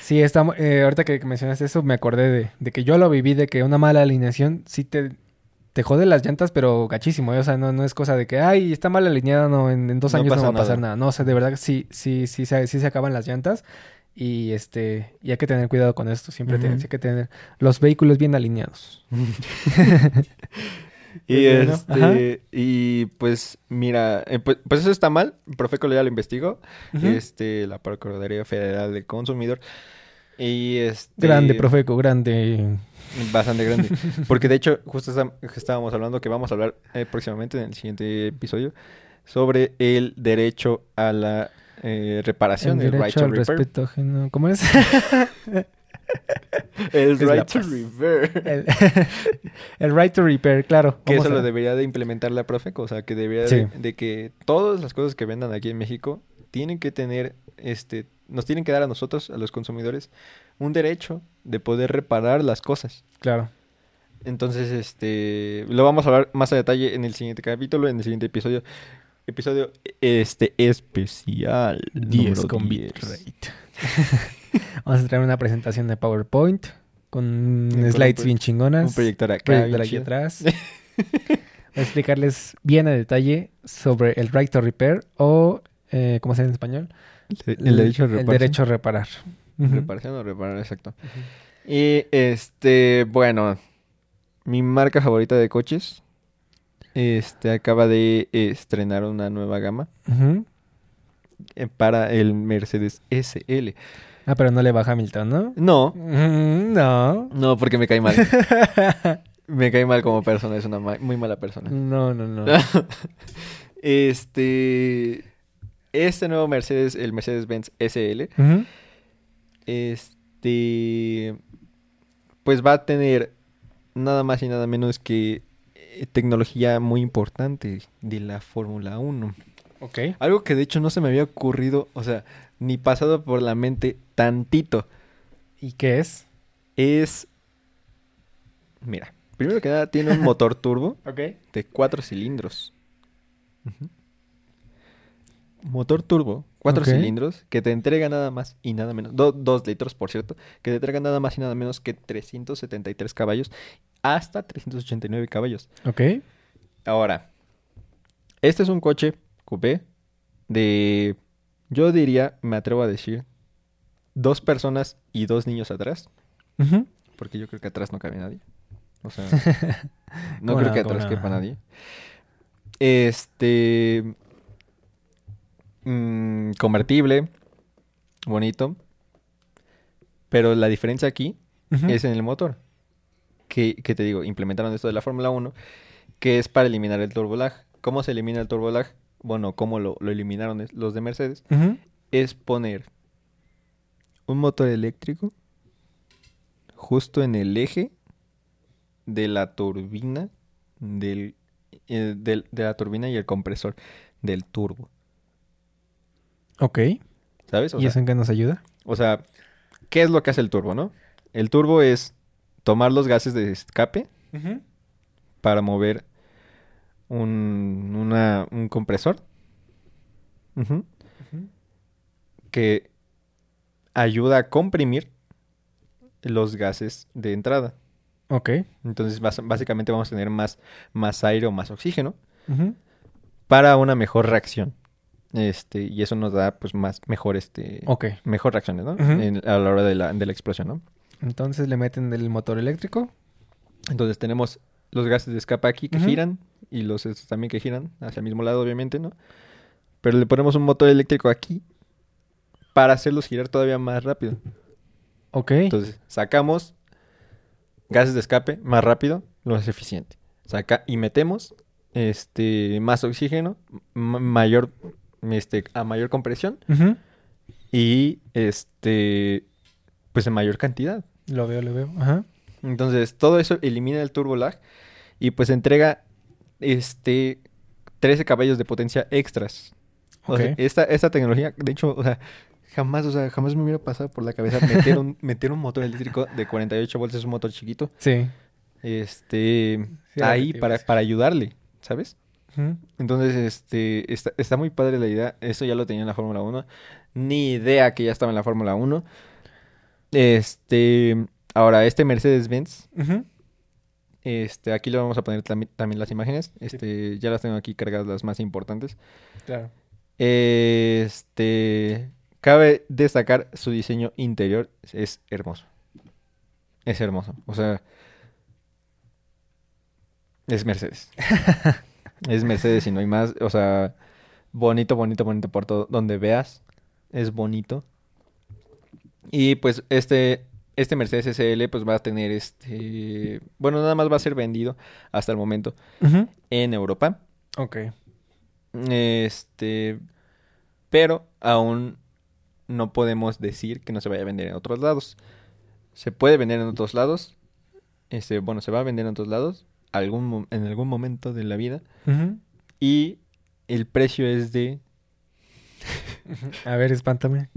Sí, está, eh, ahorita que mencionaste eso, me acordé de, de que yo lo viví, de que una mala alineación sí te, te jode las llantas, pero gachísimo, ¿eh? o sea, no, no es cosa de que, ay, está mal alineada, no, en, en dos No años no va a pasar nada. nada. No, o sea, de verdad sí, sí, sí, se- sí se acaban las llantas y este, y hay que tener cuidado con esto, siempre te- Ujú. hay que tener los vehículos bien alineados. <laughs> Y, <laughs> Pues este, y pues mira, eh, pues, pues eso está mal, Profeco ya lo investigó, este, la Procuraduría Federal del Consumidor, y este... Grande, Profeco, grande. <laughs> Bastante grande, porque de hecho justo estábamos hablando que vamos a hablar eh, próximamente en el siguiente episodio sobre el derecho a la eh, reparación, El el, right derecho to al repair. respeto. ¿Cómo es? <laughs> El right to repair. el, <laughs> el right to repair, claro. Que eso a- lo debería de implementar la Profeco, o sea, que debería Sí. de, de que todas las cosas que vendan aquí en México tienen que tener, este, nos tienen que dar a nosotros, a los consumidores, un derecho de poder reparar las cosas. Claro. Entonces, este, lo vamos a hablar más a detalle en el siguiente capítulo, en el siguiente episodio. Episodio, este, especial. 10 número con 10. bitrate. <laughs> Vamos a traer una presentación de PowerPoint con Con un slides bien chingonas. Un proyector acá. proyector aquí chido. atrás. <laughs> Voy a explicarles bien a detalle sobre el right to repair o, eh, ¿cómo se dice en español? El, el derecho a El reparación. derecho a reparar. Reparación o reparar, exacto. Y este, bueno, mi marca favorita de coches, este, acaba de estrenar una nueva gama eh, para el Mercedes SL. Ah, pero no le baja a Milton, ¿no? No, Mm, No. no, porque me cae mal. <laughs> me cae mal como persona, es una ma- muy mala persona. No, no, no. <laughs> este, este nuevo Mercedes, el Mercedes-Benz SL, Ujú. Este, pues va a tener nada más y nada menos que eh, tecnología muy importante de la Fórmula 1. Ok. Algo que de hecho no se me había ocurrido, o sea, ni pasado por la mente tantito. ¿Y qué es? Es, mira, primero que nada tiene un motor turbo <laughs> Ok. de cuatro cilindros. Motor turbo, cuatro cilindros, que te entrega nada más y nada menos, do- dos litros por cierto, que te entrega nada más y nada menos que 373 caballos hasta 389 caballos. Ok. Ahora, este es un coche coupé de, yo diría, me atrevo a decir, dos personas y dos niños atrás, porque yo creo que atrás no cabe nadie. O sea, <laughs> no ¿Cómo creo que ¿Cómo atrás quepa nadie. Este, mm, convertible, bonito, pero la diferencia aquí es en el motor. Que, que te digo, implementaron esto de la Fórmula 1, que es para eliminar el turbo lag. ¿Cómo se elimina el turbo lag? Bueno, ¿cómo lo, lo eliminaron los de Mercedes? Es poner un motor eléctrico justo en el eje de la turbina del, eh, del- de la turbina y el compresor del turbo. Ok. ¿Sabes? O ¿Y sea, eso en qué nos ayuda? O sea, ¿qué es lo que hace el turbo, no? El turbo es tomar los gases de escape para mover un, una- un compresor que ayuda a comprimir los gases de entrada. Ok. Entonces, básicamente vamos a tener más, más aire o más oxígeno para una mejor reacción. Este, y eso nos da pues más mejor este mejor reacciones, ¿no? En- a la hora de la, de la explosión, ¿no? Entonces le meten el motor eléctrico. Entonces tenemos los gases de escape aquí que giran y los estos también que giran hacia el mismo lado, obviamente, ¿no? Pero le ponemos un motor eléctrico aquí para hacerlos girar todavía más rápido. Ok. Entonces sacamos gases de escape más rápido, lo más eficiente. Saca y metemos este más oxígeno, ma- mayor este a mayor compresión y este pues en mayor cantidad. Lo veo, lo veo. Ajá. Entonces, todo eso elimina el turbo lag y pues entrega este 13 caballos de potencia extras. O sea, Ok. esta, esta tecnología, de hecho, o sea, jamás, o sea, jamás me hubiera pasado por la cabeza meter un, <laughs> meter un motor eléctrico de 48 volts, es un motor chiquito, Sí. este, Sí, ahí para, para ayudarle, ¿sabes? Entonces, este, está, está muy padre la idea. Eso ya lo tenía en la Fórmula 1. Ni idea que ya estaba en la Fórmula 1. Este, ahora, este Mercedes-Benz, este, aquí le vamos a poner tambi- también las imágenes. Este, ya las tengo aquí cargadas las más importantes. Claro. Este, cabe destacar su diseño interior. Es hermoso. Es hermoso. O sea, es Mercedes. <laughs> es Mercedes y no hay más. O sea, bonito, bonito, bonito por todo. Donde veas, es bonito. Y pues este, este Mercedes SL pues va a tener este... Bueno, nada más va a ser vendido hasta el momento en Europa. Ok. Este, pero aún no podemos decir que no se vaya a vender en otros lados. Se puede vender en otros lados. Este, bueno, se va a vender en otros lados algún en algún momento de la vida y el precio es de. A ver, espántame.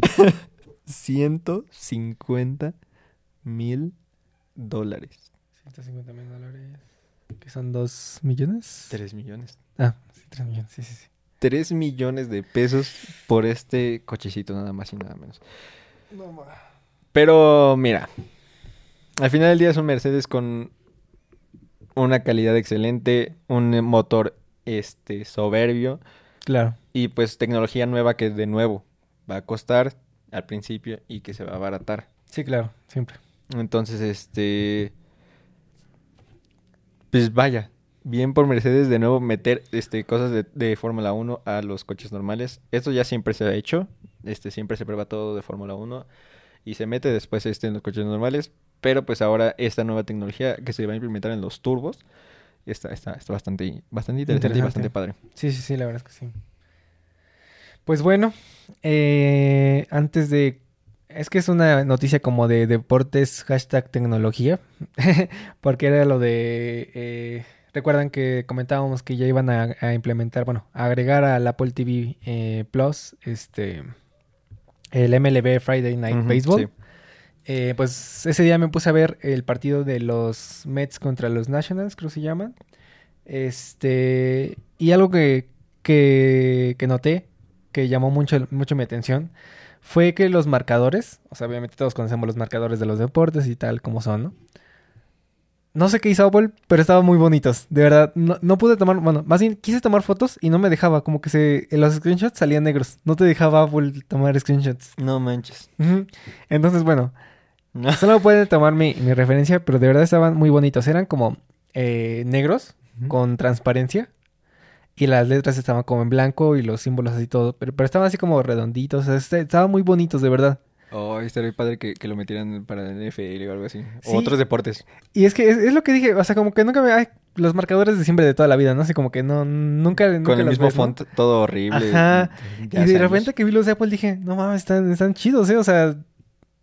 150 mil dólares. 150 mil dólares. ¿Que son 2 millones? 3 millones. Ah, sí, 3 millones. Sí, sí, sí. 3 millones de pesos por este cochecito, nada más y nada menos. Pero mira, al final del día es un Mercedes con una calidad excelente, un motor este soberbio Claro. y pues tecnología nueva que de nuevo va a costar al principio y que se va a abaratar. Sí, claro. Siempre. Entonces, este pues vaya, bien por Mercedes de nuevo meter este cosas de, de Fórmula 1 a los coches normales. Esto ya siempre se ha hecho, este siempre se prueba todo de Fórmula 1 y se mete después este en los coches normales, pero pues ahora esta nueva tecnología que se va a implementar en los turbos está, está, está bastante, bastante interesante, y bastante padre. Sí, sí, sí, la verdad es que sí. Pues bueno, eh, antes de... Es que es una noticia como de deportes, hashtag tecnología, <laughs> porque era lo de... eh, Recuerdan que comentábamos que ya iban a, a implementar, bueno, a agregar al Apple TV eh, Plus, este, el MLB Friday Night Baseball. sí. Eh, pues ese día me puse a ver el partido de los Mets contra los Nationals, creo que se llaman. Este, y algo que, que, que noté que llamó mucho, mucho mi atención fue que los marcadores, o sea, obviamente todos conocemos los marcadores de los deportes y tal, como son, ¿no? No sé qué hizo Apple, pero estaban muy bonitos. De verdad, no, no, pude tomar, bueno, más bien quise tomar fotos y no me dejaba, como que se, en los screenshots salían negros. No te dejaba Apple tomar screenshots. No manches. Entonces, bueno, <laughs> solo pueden tomar mi, mi, referencia, pero de verdad estaban muy bonitos. Eran como eh, negros, con transparencia. Y las letras estaban como en blanco y los símbolos así todo. Pero, pero estaban así como redonditos. estaban muy bonitos, de verdad. Oh, estaría padre que, que, lo metieran para el NFL o algo así. O otros deportes. Y es que es, lo que dije, o sea, como que nunca me... Ay, los marcadores de siempre de toda la vida, ¿no? Así como que no, nunca... Con el mismo font, todo horrible. Ajá. Y de repente que vi los de Apple dije, no mames, están, están chidos, ¿eh? O sea,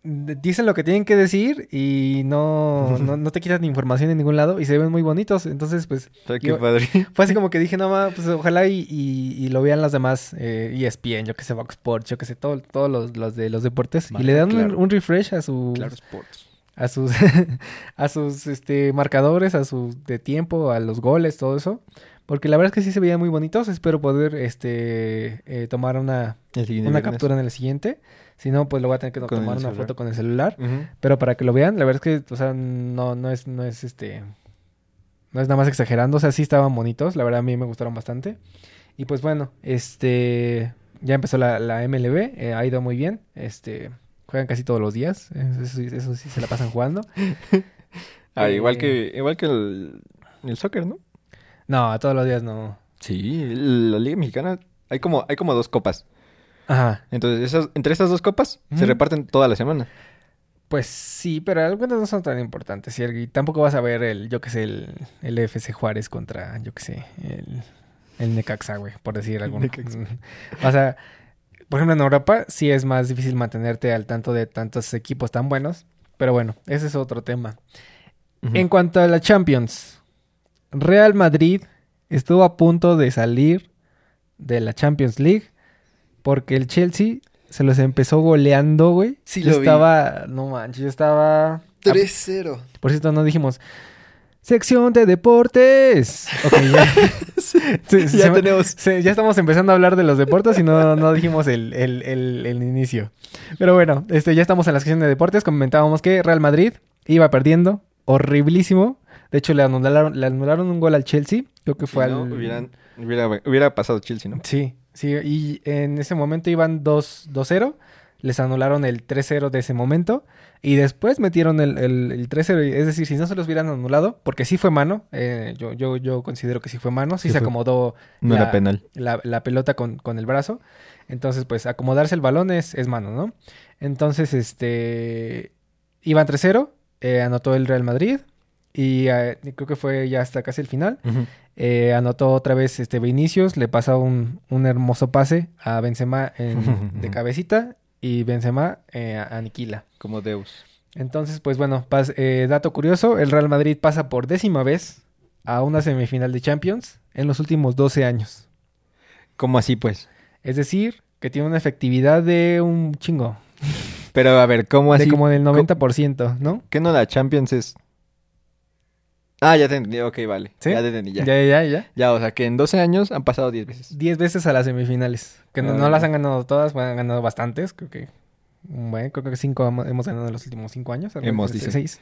dicen lo que tienen que decir y no, no, te quitan información en ningún lado y se ven muy bonitos. Entonces, pues. <laughs> Fue así como que dije, no más, pues ojalá y, y, lo vean las demás eh, ESPN, yo que sé, Vox Sports, yo que sé, todos todo los, los, de los deportes. y le dan un, refresh a su. A sus, <laughs> a sus este, marcadores, a su de tiempo, a los goles, todo eso. Porque la verdad es que sí se veían muy bonitos. Espero poder este eh, tomar una, una captura en el siguiente. Si no, pues lo voy a tener que tomar una foto con el celular. Pero para que lo vean, la verdad es que, o sea, no, no es, no es este. No es nada más exagerando. O sea, sí estaban bonitos. La verdad, a mí me gustaron bastante. Y pues bueno, este. Ya empezó la, la MLB. Eh, ha ido muy bien. Este. Juegan casi todos los días. Eso, sí se la pasan jugando. <laughs> ah, igual que, eh, igual que el, el soccer, ¿no? No, todos los días no. Sí, la Liga Mexicana. Hay como, hay como dos copas. Ajá. Entonces, esas, entre estas dos copas se reparten toda la semana. Pues sí, pero algunas no son tan importantes. Y tampoco vas a ver el, yo que sé, el, el FC Juárez contra, yo que sé, el, el Necaxa, güey, por decir algo. <laughs> o sea, por ejemplo, en Europa sí es más difícil mantenerte al tanto de tantos equipos tan buenos. Pero bueno, ese es otro tema. En cuanto a la Champions, Real Madrid estuvo a punto de salir de la Champions League porque el Chelsea se los empezó goleando, güey. Sí, yo estaba, no manches, yo estaba 3-0. Por cierto, no dijimos sección de deportes. <laughs> Ok, ya. ya tenemos. ya estamos empezando a hablar de los deportes y no, no dijimos el, el, el, inicio. Pero bueno, este, ya estamos en la sección de deportes. Comentábamos que Real Madrid iba perdiendo. Horriblísimo. De hecho, le anularon, le anularon un gol al Chelsea. Creo que fue al. Hubieran, hubiera, hubiera pasado Chelsea, ¿no? Sí. Sí, y en ese momento iban 2-0. Les anularon el 3-0 de ese momento. Y después metieron el, el, 3-0. Es decir, si no se los hubieran anulado, porque sí fue mano. Eh, yo, yo, yo considero que sí fue mano. Sí, se acomodó no la, era penal. La, pelota con, con, el brazo. Entonces, pues acomodarse el balón es, es mano, ¿no? Entonces, este. Iban 3-0. Eh, anotó el Real Madrid. Y eh, creo que fue ya hasta casi el final. Eh, anotó otra vez este Vinicius, le pasa un, un hermoso pase a Benzema <laughs> de cabecita y Benzema eh, aniquila. Como Deus. Entonces, pues bueno, eh, dato curioso, el Real Madrid pasa por décima vez a una semifinal de Champions en los últimos 12 años. ¿Cómo así, pues? Es decir, que tiene una efectividad de un chingo. Pero a ver, ¿cómo así? De como del 90%, ¿no? ¿Qué no la Champions es Ah, ya te entendí, ok, vale. ¿Sí? Ya te entendí, ya. Ya, ya, ya. Ya, o sea, que en 12 años han pasado 10 veces. 10 veces a las semifinales. Que no, las han ganado todas, han ganado bastantes. Creo que. Bueno, creo que 5 hemos ganado en los últimos 5 años. Hemos, dicho. 6.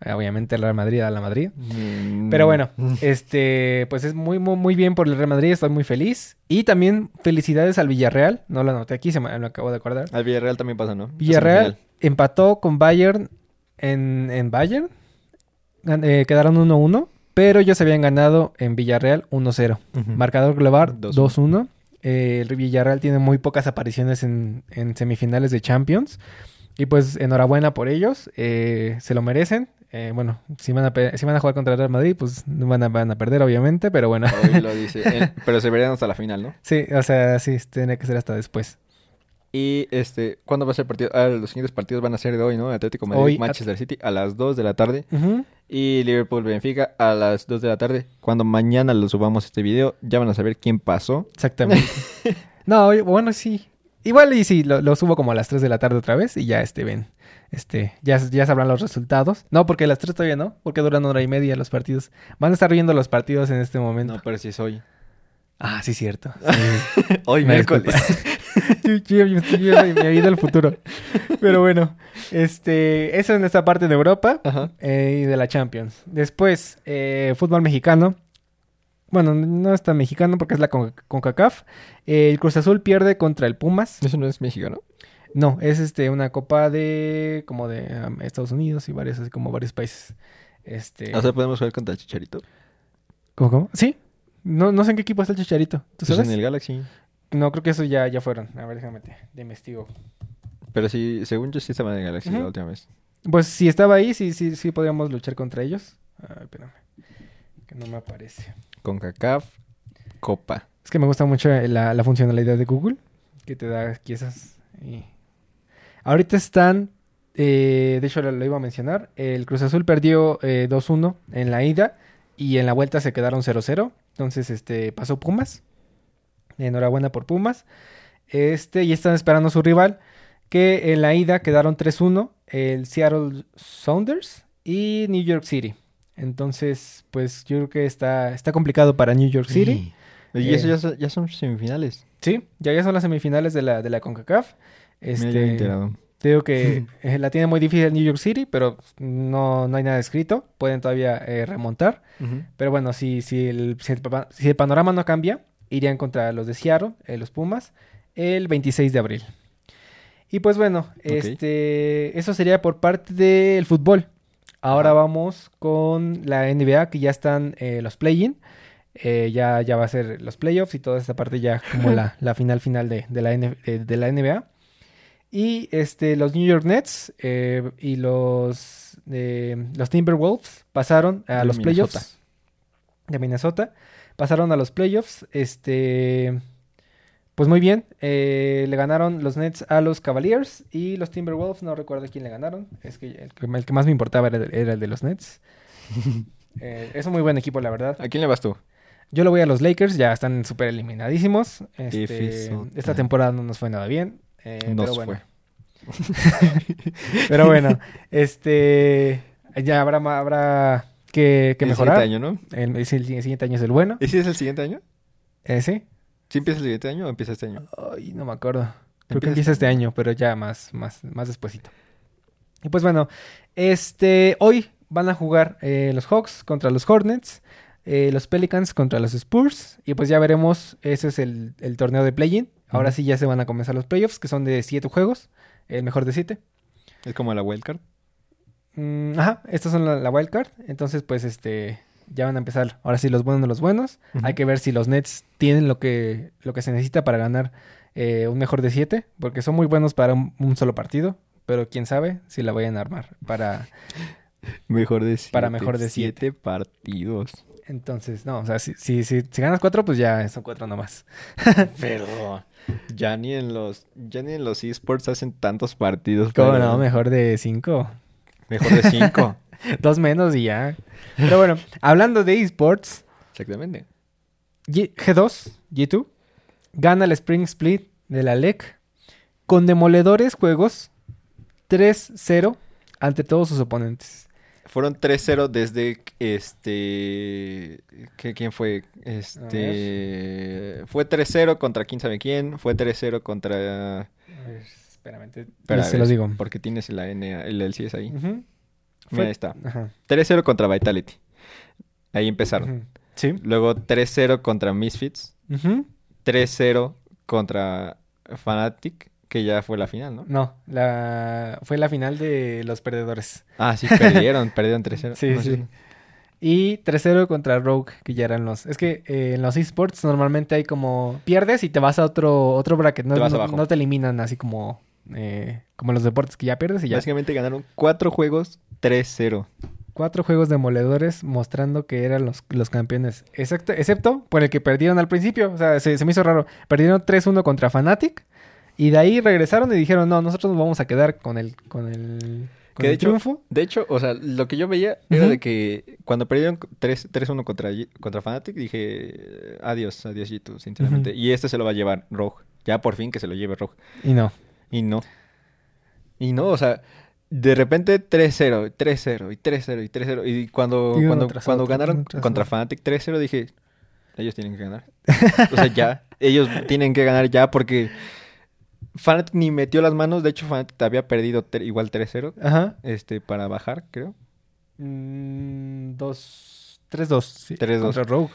Eh, obviamente el Real Madrid a la Madrid. Mm. Pero bueno, <laughs> este, pues es muy, muy, muy bien por el Real Madrid, estoy muy feliz. Y también felicidades al Villarreal, no lo anoté aquí, se me, acabo de acordar. Al Villarreal también pasa, ¿no? Villarreal empató con Bayern en, en Bayern eh, quedaron 1-1, pero ellos habían ganado en Villarreal 1-0. Marcador global 2-1. Eh, el Villarreal tiene muy pocas apariciones en, semifinales de Champions. Y pues enhorabuena por ellos, eh, se lo merecen. bueno, si van, a, si van a jugar contra el Real Madrid, pues van a, van a perder, obviamente, pero bueno. <laughs> pero se verían hasta la final, ¿no? Sí, o sea, sí, tiene que ser hasta después. Y este, ¿cuándo va a ser el partido? Ah, los siguientes partidos van a ser de hoy, ¿no? Atlético Madrid, Manchester City a las 2 de la tarde. Y Liverpool Benfica a las 2 de la tarde. Cuando mañana lo subamos este video, ya van a saber quién pasó. Exactamente. <laughs> no, bueno, sí. Igual y sí, lo, subo como a las 3 de la tarde otra vez y ya este ven. Este, ya, ya sabrán los resultados. No, porque a las 3 todavía no, porque duran una hora y media los partidos. Van a estar viendo los partidos en este momento. No, pero si es hoy. Ah, sí, cierto. <laughs> hoy miércoles. <laughs> Yo, yo viendo mi vida del futuro. Pero bueno, este, eso en esta parte de Europa eh, y de la Champions. Después, eh, fútbol mexicano. Bueno, no es tan mexicano porque es la Con- CONCACAF. Eh, el Cruz Azul pierde contra el Pumas. ¿Eso no es mexicano? No, es este una copa de como de um, Estados Unidos y varios así como varios países. Este, O sea, podemos jugar contra el Chicharito. ¿cómo, cómo? Sí. No, no sé en qué equipo está el Chicharito. ¿Tú Pues sabes? en el Galaxy. No, creo que eso ya, ya fueron. A ver, déjame te, te investigo. Pero sí, según yo sí estaba en Galaxy Ujú. la última vez. Pues si estaba ahí, sí, sí, sí podríamos luchar contra ellos. Ay, espérame. Que no me aparece. Con CACAF, Copa. Es que me gusta mucho la, la funcionalidad de Google. Que te da aquí esas. y- Ahorita están. eh, de hecho, lo, lo iba a mencionar. El Cruz Azul perdió eh, 2-1 en la ida. Y en la vuelta se quedaron 0-0. Entonces, este, pasó Pumas. Enhorabuena por Pumas. Este, y están esperando a su rival. Que en la ida quedaron 3-1. El Seattle Sounders y New York City. Entonces, pues yo creo que está, está complicado para New York City. Y Eh. eso ya, son- ya son semifinales. Sí, ya, ya son las semifinales de la, de la CONCACAF. Me Este, enterado. te digo que <laughs> eh, la tiene muy difícil New York City, pero no, no hay nada escrito. Pueden todavía eh, remontar. Pero bueno, si, si, el, si, el, pa- si el panorama no cambia, irían contra los de Seattle, eh, los Pumas, el 26 de abril. Y pues bueno, este, eso sería por parte del fútbol. Ahora vamos con la NBA, que ya están eh, los play-in. Eh, ya, ya va a ser los playoffs y toda esta parte ya como la, <laughs> la final final de, de la, de, de la NBA. Y este, los New York Nets eh, y los, los Timberwolves pasaron a los Minnesota. playoffs de Minnesota. Pasaron a los playoffs. Este, pues muy bien. eh, le ganaron los Nets a los Cavaliers y los Timberwolves. No recuerdo quién le ganaron. Es que el, que- el que más me importaba era, era el de los Nets. <laughs> Eh, es un muy buen equipo, la verdad. ¿A quién le vas tú? Yo lo voy a los Lakers, ya están súper eliminadísimos. Este, esta temporada no nos fue nada bien. eh, Nos pero bueno. fue. <laughs> Pero bueno, este ya habrá habrá que, que El mejorar. siguiente año, ¿no? El, es el, el siguiente año es el bueno. ¿Ese es el siguiente año? ¿Eh, sí? ¿Sí empieza el siguiente año o empieza este año? Ay, no me acuerdo. Creo que Empieza empieza este año, pero ya más, más, más despuesito. Y pues bueno, este hoy van a jugar eh, los Hawks contra los Hornets, eh, los Pelicans contra los Spurs, y pues ya veremos, ese es el, el torneo de play-in. Ahora sí ya se van a comenzar los playoffs, que son de siete juegos, el mejor de siete. Es como la wildcard. Mm, ajá, estos son la, la wild card. Entonces, pues, este, ya van a empezar. Ahora sí, los buenos de los buenos. Hay que ver si los Nets tienen lo que, lo que se necesita para ganar eh, un mejor de siete, porque son muy buenos para un, un solo partido. Pero quién sabe si la vayan a armar para. Mejor de siete. Para mejor de siete. siete partidos. Entonces, no, o sea, si, si, si, si ganas cuatro, pues ya son cuatro nomás. <laughs> Pero ya ni en los ya ni en los esports hacen tantos partidos. ¿Cómo para- no? Mejor de cinco. Mejor de cinco. <laughs> Dos menos y ya. Pero bueno, hablando de esports, Exactamente. G- G2, G2, gana el Spring Split de la LEC con demoledores juegos 3-0 ante todos sus oponentes. Fueron 3-0 desde este ¿qué- ¿quién fue? Este fue 3-0 contra quién sabe quién, fue 3-0 contra A ver, Espera, se los digo. porque tienes la N, el, el CS ahí. Mira, Fue- ahí está. Ajá. 3-0 contra Vitality. Ahí empezaron. Sí. Luego 3-0 contra Misfits. Ujú. 3-0 contra Fnatic, que ya fue la final, ¿no? No, la... fue la final de los perdedores. Ah, sí, <laughs> perdieron, perdieron 3-0. Sí, No, sí. Y 3-0 contra Rogue, que ya eran los... Es que eh, en los esports normalmente hay como... Pierdes y te vas a otro, otro bracket. No Te vas no- abajo. no te eliminan así como... eh, como los deportes que ya pierdes y ya. Básicamente ganaron 4 juegos 3-0. Cuatro juegos demoledores mostrando que eran los, los campeones. Exacto, excepto por el que perdieron al principio. O sea, se, se me hizo raro. Perdieron 3-1 contra Fnatic. Y de ahí regresaron y dijeron, no, nosotros nos vamos a quedar con el, con el, con Que de el hecho, triunfo. De hecho, o sea, lo que yo veía era de que cuando perdieron 3 3-1 contra, contra Fnatic, dije, adiós, adiós, G2, sinceramente. Y este se lo va a llevar Rogue. Ya por fin que se lo lleve Rogue. Y no. Y no. Y no, o sea, de repente 3-0, 3-0 y 3-0 y 3-0. Y cuando, Y cuando, cuando otro, ganaron contra otro. Fnatic 3-0, dije, ellos tienen que ganar. <laughs> O sea, ya. Ellos tienen que ganar ya porque Fanatic ni metió las manos. De hecho, Fanatic había perdido igual 3-0 Ajá. este, para bajar, creo. Mm, dos... Tres, dos. Sí. 3-2. Contra Rogue.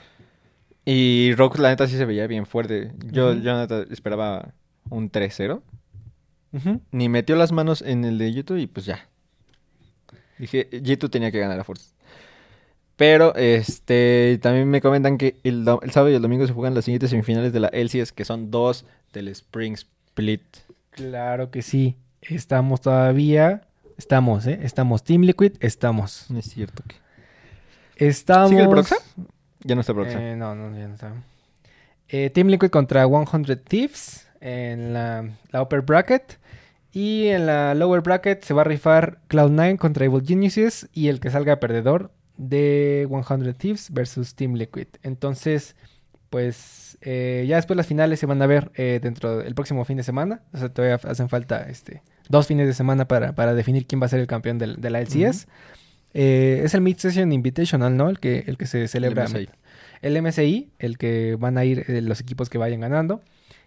Y Rogue, la neta, sí se veía bien fuerte. Yo, Ujú. yo la neta, esperaba un 3-0. Ni metió las manos en el de YouTube y pues ya. Dije, G2 tenía que ganar a fuerza. Pero, este, también me comentan que el, el sábado y el domingo se juegan las siguientes semifinales de la LCS, que son dos del Spring Split. Claro que sí. Estamos todavía... Estamos, ¿eh? Estamos. Team Liquid, estamos. No es cierto que... Estamos... ¿Sigue el Proxa? Ya no está Proxa. Eh, no, no, ya no está. Eh, Team Liquid contra 100 Thieves en la, la upper bracket. Y en la lower bracket se va a rifar Cloud9 contra Evil Geniuses. Y el que salga perdedor de 100 Thieves versus Team Liquid. Entonces, pues eh, ya después las finales se van a ver eh, dentro del próximo fin de semana. O sea, todavía hacen falta este, dos fines de semana para, para definir quién va a ser el campeón de la LCS. Eh, es el Mid Session Invitational, ¿no? El que, el que se celebra. MSI. El MSI, el que van a ir los equipos que vayan ganando.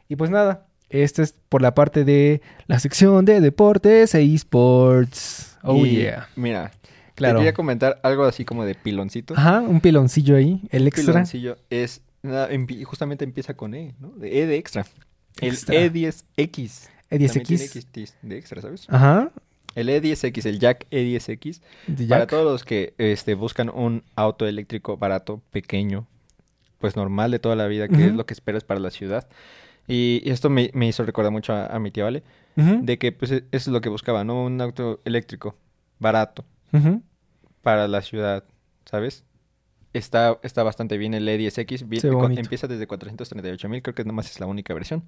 Y pues nada, esto es por la parte de la sección de deportes e esports. Oh Y, yeah. Mira, Claro. te quería comentar algo así como de piloncito. Ajá, un piloncillo ahí, el Un extra. piloncillo es... nada, justamente empieza con E, ¿no? De E de extra. El Extra. E10X. También tiene E10X. X de extra, ¿sabes? Ajá. El E10X, el Jack E10X, de para todos los que este, buscan un auto eléctrico barato, pequeño, pues normal de toda la vida, que es lo que esperas para la ciudad. Y, y esto me, me hizo recordar mucho a, a mi tía Vale, de que pues eso es lo que buscaba, ¿no? Un auto eléctrico barato para la ciudad, ¿sabes? Está, está bastante bien el E10X, vi- Se ve co- bonito. empieza desde 438 mil, creo que nomás es la única versión.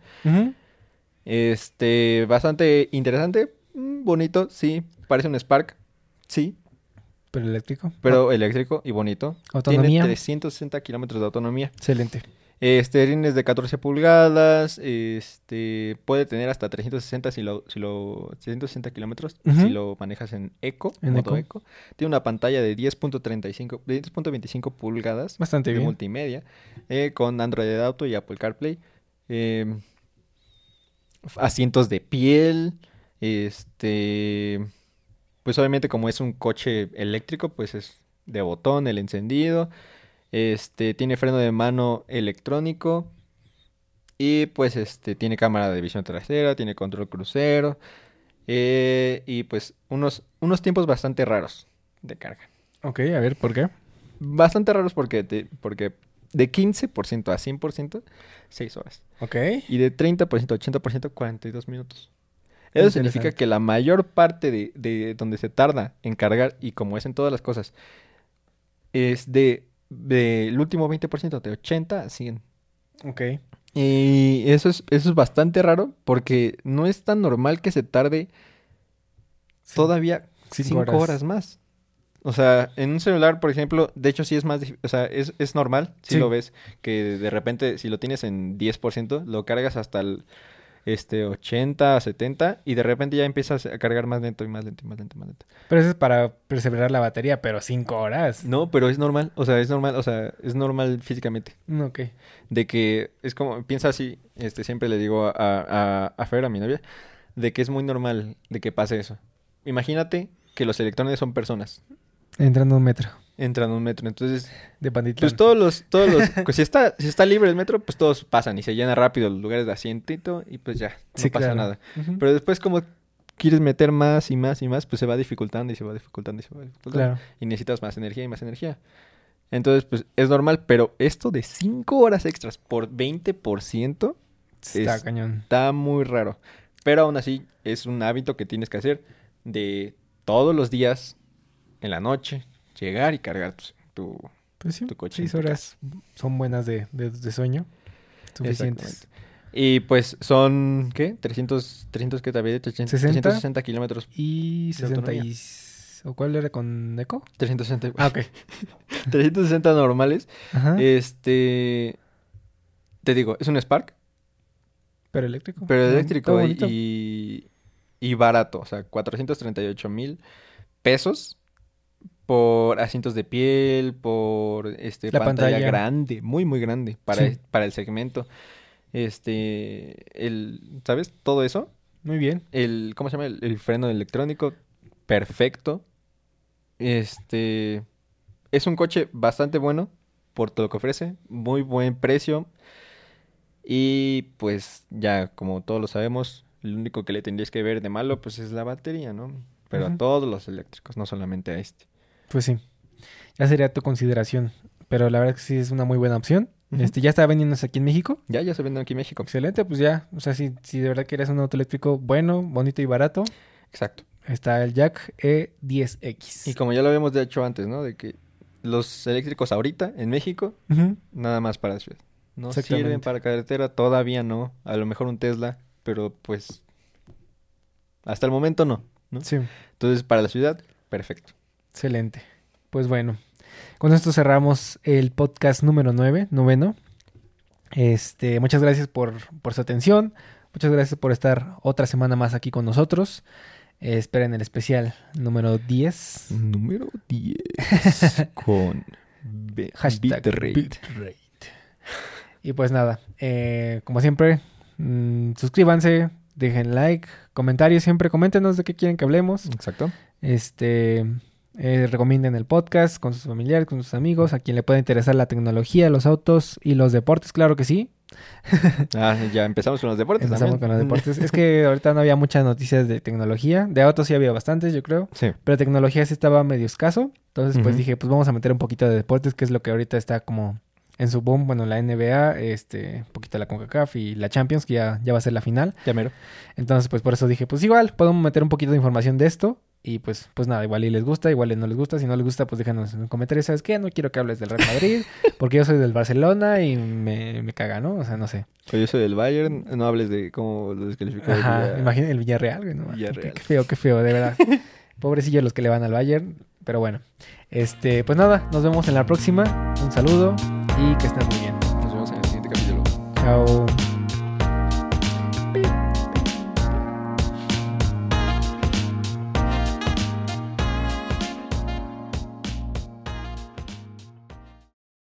Este, bastante interesante, mm, bonito, sí, parece un Spark, sí, Pero eléctrico. pero eléctrico y bonito. Autonomía. Tiene 360 kilómetros de autonomía. Excelente. Este, rines de 14 pulgadas. Este, puede tener hasta 360 si lo, si lo 360 kilómetros si lo manejas en eco, En modo eco. eco. Tiene una pantalla de 10.35, de 10.25 pulgadas Bastante de bien. multimedia eh, con Android Auto y Apple CarPlay. Eh, asientos de piel. Este, pues obviamente como es un coche eléctrico, pues es de botón el encendido. Este, tiene freno de mano electrónico. Y pues este, tiene cámara de visión trasera, tiene control crucero. eh, y pues unos, unos tiempos bastante raros de carga. Ok, a ver, ¿por qué? Bastante raros porque, te- porque de 15% a 100%, 6 horas. Ok. Y de 30% a 80%, 42 minutos. Eso significa que la mayor parte de, de donde se tarda en cargar, y como es en todas las cosas, es de del último 20%, de 80 a 100. Ok. Y eso es, eso es bastante raro porque no es tan normal que se tarde Sí. todavía Cinco 5 horas. horas. más. O sea, en un celular, por ejemplo, de hecho sí es más, o sea, es, es normal, si Sí. lo ves, que de repente si lo tienes en 10%, lo cargas hasta el este 80, 70 y de repente ya empiezas a cargar más lento y más lento y más lento y más lento. Pero eso es para perseverar la batería, pero cinco horas. No, pero es normal, o sea, es normal, o sea, es normal físicamente. Mm, Ok. de que es como, piensa así, este, siempre le digo a, a, a Fer, a mi novia, de que es muy normal de que pase eso. Imagínate que los electrones son personas, Entrando a un metro entran a un metro, entonces, de Pantitlán. pues todos los, todos los, pues si está, si está libre el metro, pues todos pasan y se llena rápido los lugares de asientito y pues ya, no Sí, pasa claro. nada. Pero después como quieres meter más y más y más, pues se va dificultando y se va dificultando y se va dificultando. Claro. Y necesitas más energía y más energía. Entonces, pues es normal, pero esto de 5 horas extras por 20%, Está Es- cañón. Está muy raro. Pero aún así es un hábito que tienes que hacer de todos los días en la noche llegar y cargar tu... tu- Pues sí, tu coche seis horas son buenas de, de, de sueño. Suficientes. Y pues son, ¿qué? 300, 300 ¿qué te había dicho? 60. 360 kilómetros. Y De 60 autonomía. y... ¿O cuál era con Eco? 360, Ah, ok. <laughs> 360 normales. Ajá. Este... Te digo, es un Spark, pero eléctrico. pero eléctrico y, y barato. O sea, 438 mil pesos por asientos de piel, por este La pantalla, pantalla. grande, muy muy grande para, Sí. para el segmento. Este, el, ¿sabes? Todo eso Muy bien. El, ¿cómo se llama? El, el freno electrónico, perfecto. Este, es un coche bastante bueno por todo lo que ofrece, muy buen precio. Y pues ya, como todos lo sabemos, lo único que le tendrías que ver de malo, pues es la batería, ¿no? Pero a todos los eléctricos, no solamente a este. Pues sí. Ya sería tu consideración. Pero la verdad que sí es una muy buena opción. Este, ya está vendiéndose aquí en México. Ya, ya se venden aquí en México. Excelente, pues ya. O sea, si, si de verdad quieres un auto eléctrico bueno, bonito y barato, Exacto. está el Jack E E10X. Y como ya lo habíamos dicho antes, ¿no? De que los eléctricos ahorita en México, nada más para ciudad. No sirven para carretera, todavía no. A lo mejor un Tesla, pero pues hasta el momento no. ¿no? Sí, Entonces, para la ciudad, perfecto. Excelente. Pues bueno, con esto cerramos el podcast número 9, noveno. Este, muchas gracias por, por su atención. Muchas gracias por estar otra semana más aquí con nosotros. Eh, esperen el especial número 10. Número 10 <laughs> con Hashtag bitrate. bitrate. Y pues nada, eh, como siempre, mm, suscríbanse, dejen like, comentarios, siempre coméntenos de qué quieren que hablemos. Exacto. Este, eh, recomienden el podcast con sus familiares, con sus amigos, a quien le pueda interesar la tecnología, los autos y los deportes, claro que sí. <laughs> Ah, ya empezamos con los deportes. Empezamos con los deportes. es que <laughs> ahorita no había muchas noticias de tecnología, de autos sí había bastantes, yo creo, Sí. pero tecnología sí estaba medio escaso. Entonces, pues dije, pues vamos a meter un poquito de deportes, que es lo que ahorita está como en su boom. Bueno, la NBA, este, un poquito la CONCACAF y la Champions, que ya, ya va a ser la final. Ya mero. Entonces, pues por eso dije, pues igual, podemos meter un poquito de información de esto. Y pues, pues nada, igual y les gusta, igual y no les gusta. Si no les gusta, pues déjanos en los comentarios, ¿sabes qué? No quiero que hables del Real Madrid, <laughs> porque yo soy del Barcelona y me, me caga, ¿no? O sea, no sé. Oye, yo soy del Bayern, no hables de cómo lo descalificó. Ajá, imagínate el Villarreal, güey, ¿no? Villarreal. Qué, qué feo, qué feo, de verdad. <laughs> Pobrecillos los que le van al Bayern, pero bueno. Este, pues nada, nos vemos en la próxima. Un saludo y que estén muy bien. Nos vemos en el siguiente capítulo. Chao.